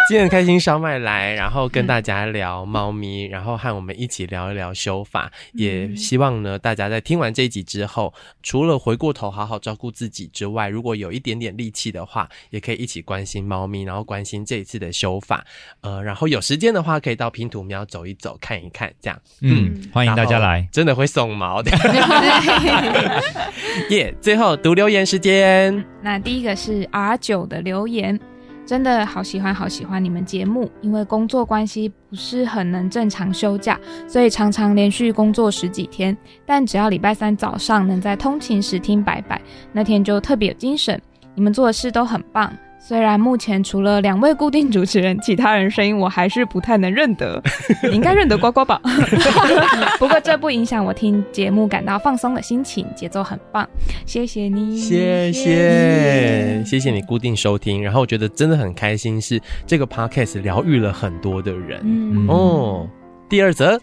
今天很开心，烧麦来，然后跟大家聊猫咪，然后和我们一起聊一聊修法，也希望呢，大家在听完这一集之后，除了回过头好好照顾自己之外，如果有一点点力气的话，也可以一起关心猫咪，然后关心这一次的修法，呃，然后有时间的话，可以到拼图喵走一走，看一看，这样，嗯，欢迎大家来，真的会送毛的，耶！yeah, 最后读留言时间，那第一个是 R 九的留言。真的好喜欢，好喜欢你们节目。因为工作关系不是很能正常休假，所以常常连续工作十几天。但只要礼拜三早上能在通勤时听拜拜，那天就特别有精神。你们做的事都很棒。虽然目前除了两位固定主持人，其他人声音我还是不太能认得。你 应该认得呱呱吧？不过这不影响我听节目感到放松的心情，节奏很棒。谢谢你，谢谢，谢谢你固定收听。然后我觉得真的很开心，是这个 podcast 疗愈了很多的人。嗯哦，第二则，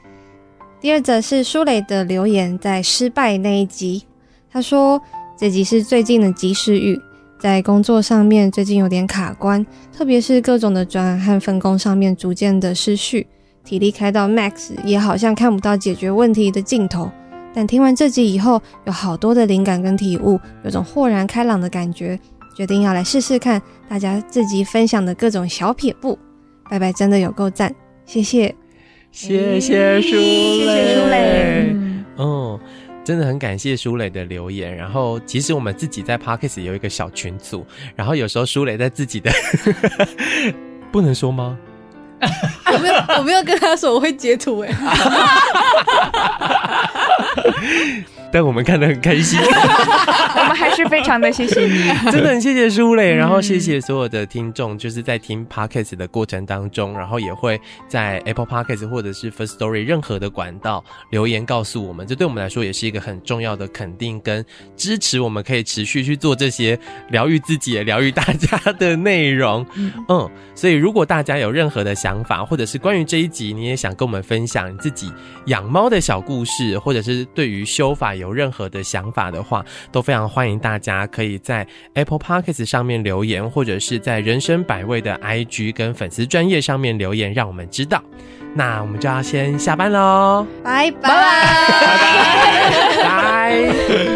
第二则是舒磊的留言，在失败那一集，他说这集是最近的及时雨。在工作上面最近有点卡关，特别是各种的专案和分工上面逐渐的失序，体力开到 max，也好像看不到解决问题的尽头。但听完这集以后，有好多的灵感跟体悟，有种豁然开朗的感觉，决定要来试试看大家自己分享的各种小撇步。拜拜，真的有够赞，谢谢，谢谢舒磊，谢谢舒磊，哦。真的很感谢舒磊的留言，然后其实我们自己在 Podcast 有一个小群组，然后有时候舒磊在自己的 不能说吗？我没有，我没有跟他说我会截图哎。但我们看得很开心，我们还是非常的谢谢你，真的很谢谢舒磊，然后谢谢所有的听众，就是在听 Podcast 的过程当中，然后也会在 Apple Podcast 或者是 First Story 任何的管道留言告诉我们，这对我们来说也是一个很重要的肯定跟支持，我们可以持续去做这些疗愈自己也疗愈大家的内容。嗯，所以如果大家有任何的想法，或者是关于这一集你也想跟我们分享你自己养猫的小故事，或者是对于修法有有任何的想法的话，都非常欢迎大家可以在 Apple Podcast 上面留言，或者是在人生百味的 IG 跟粉丝专业上面留言，让我们知道。那我们就要先下班喽，拜拜拜拜。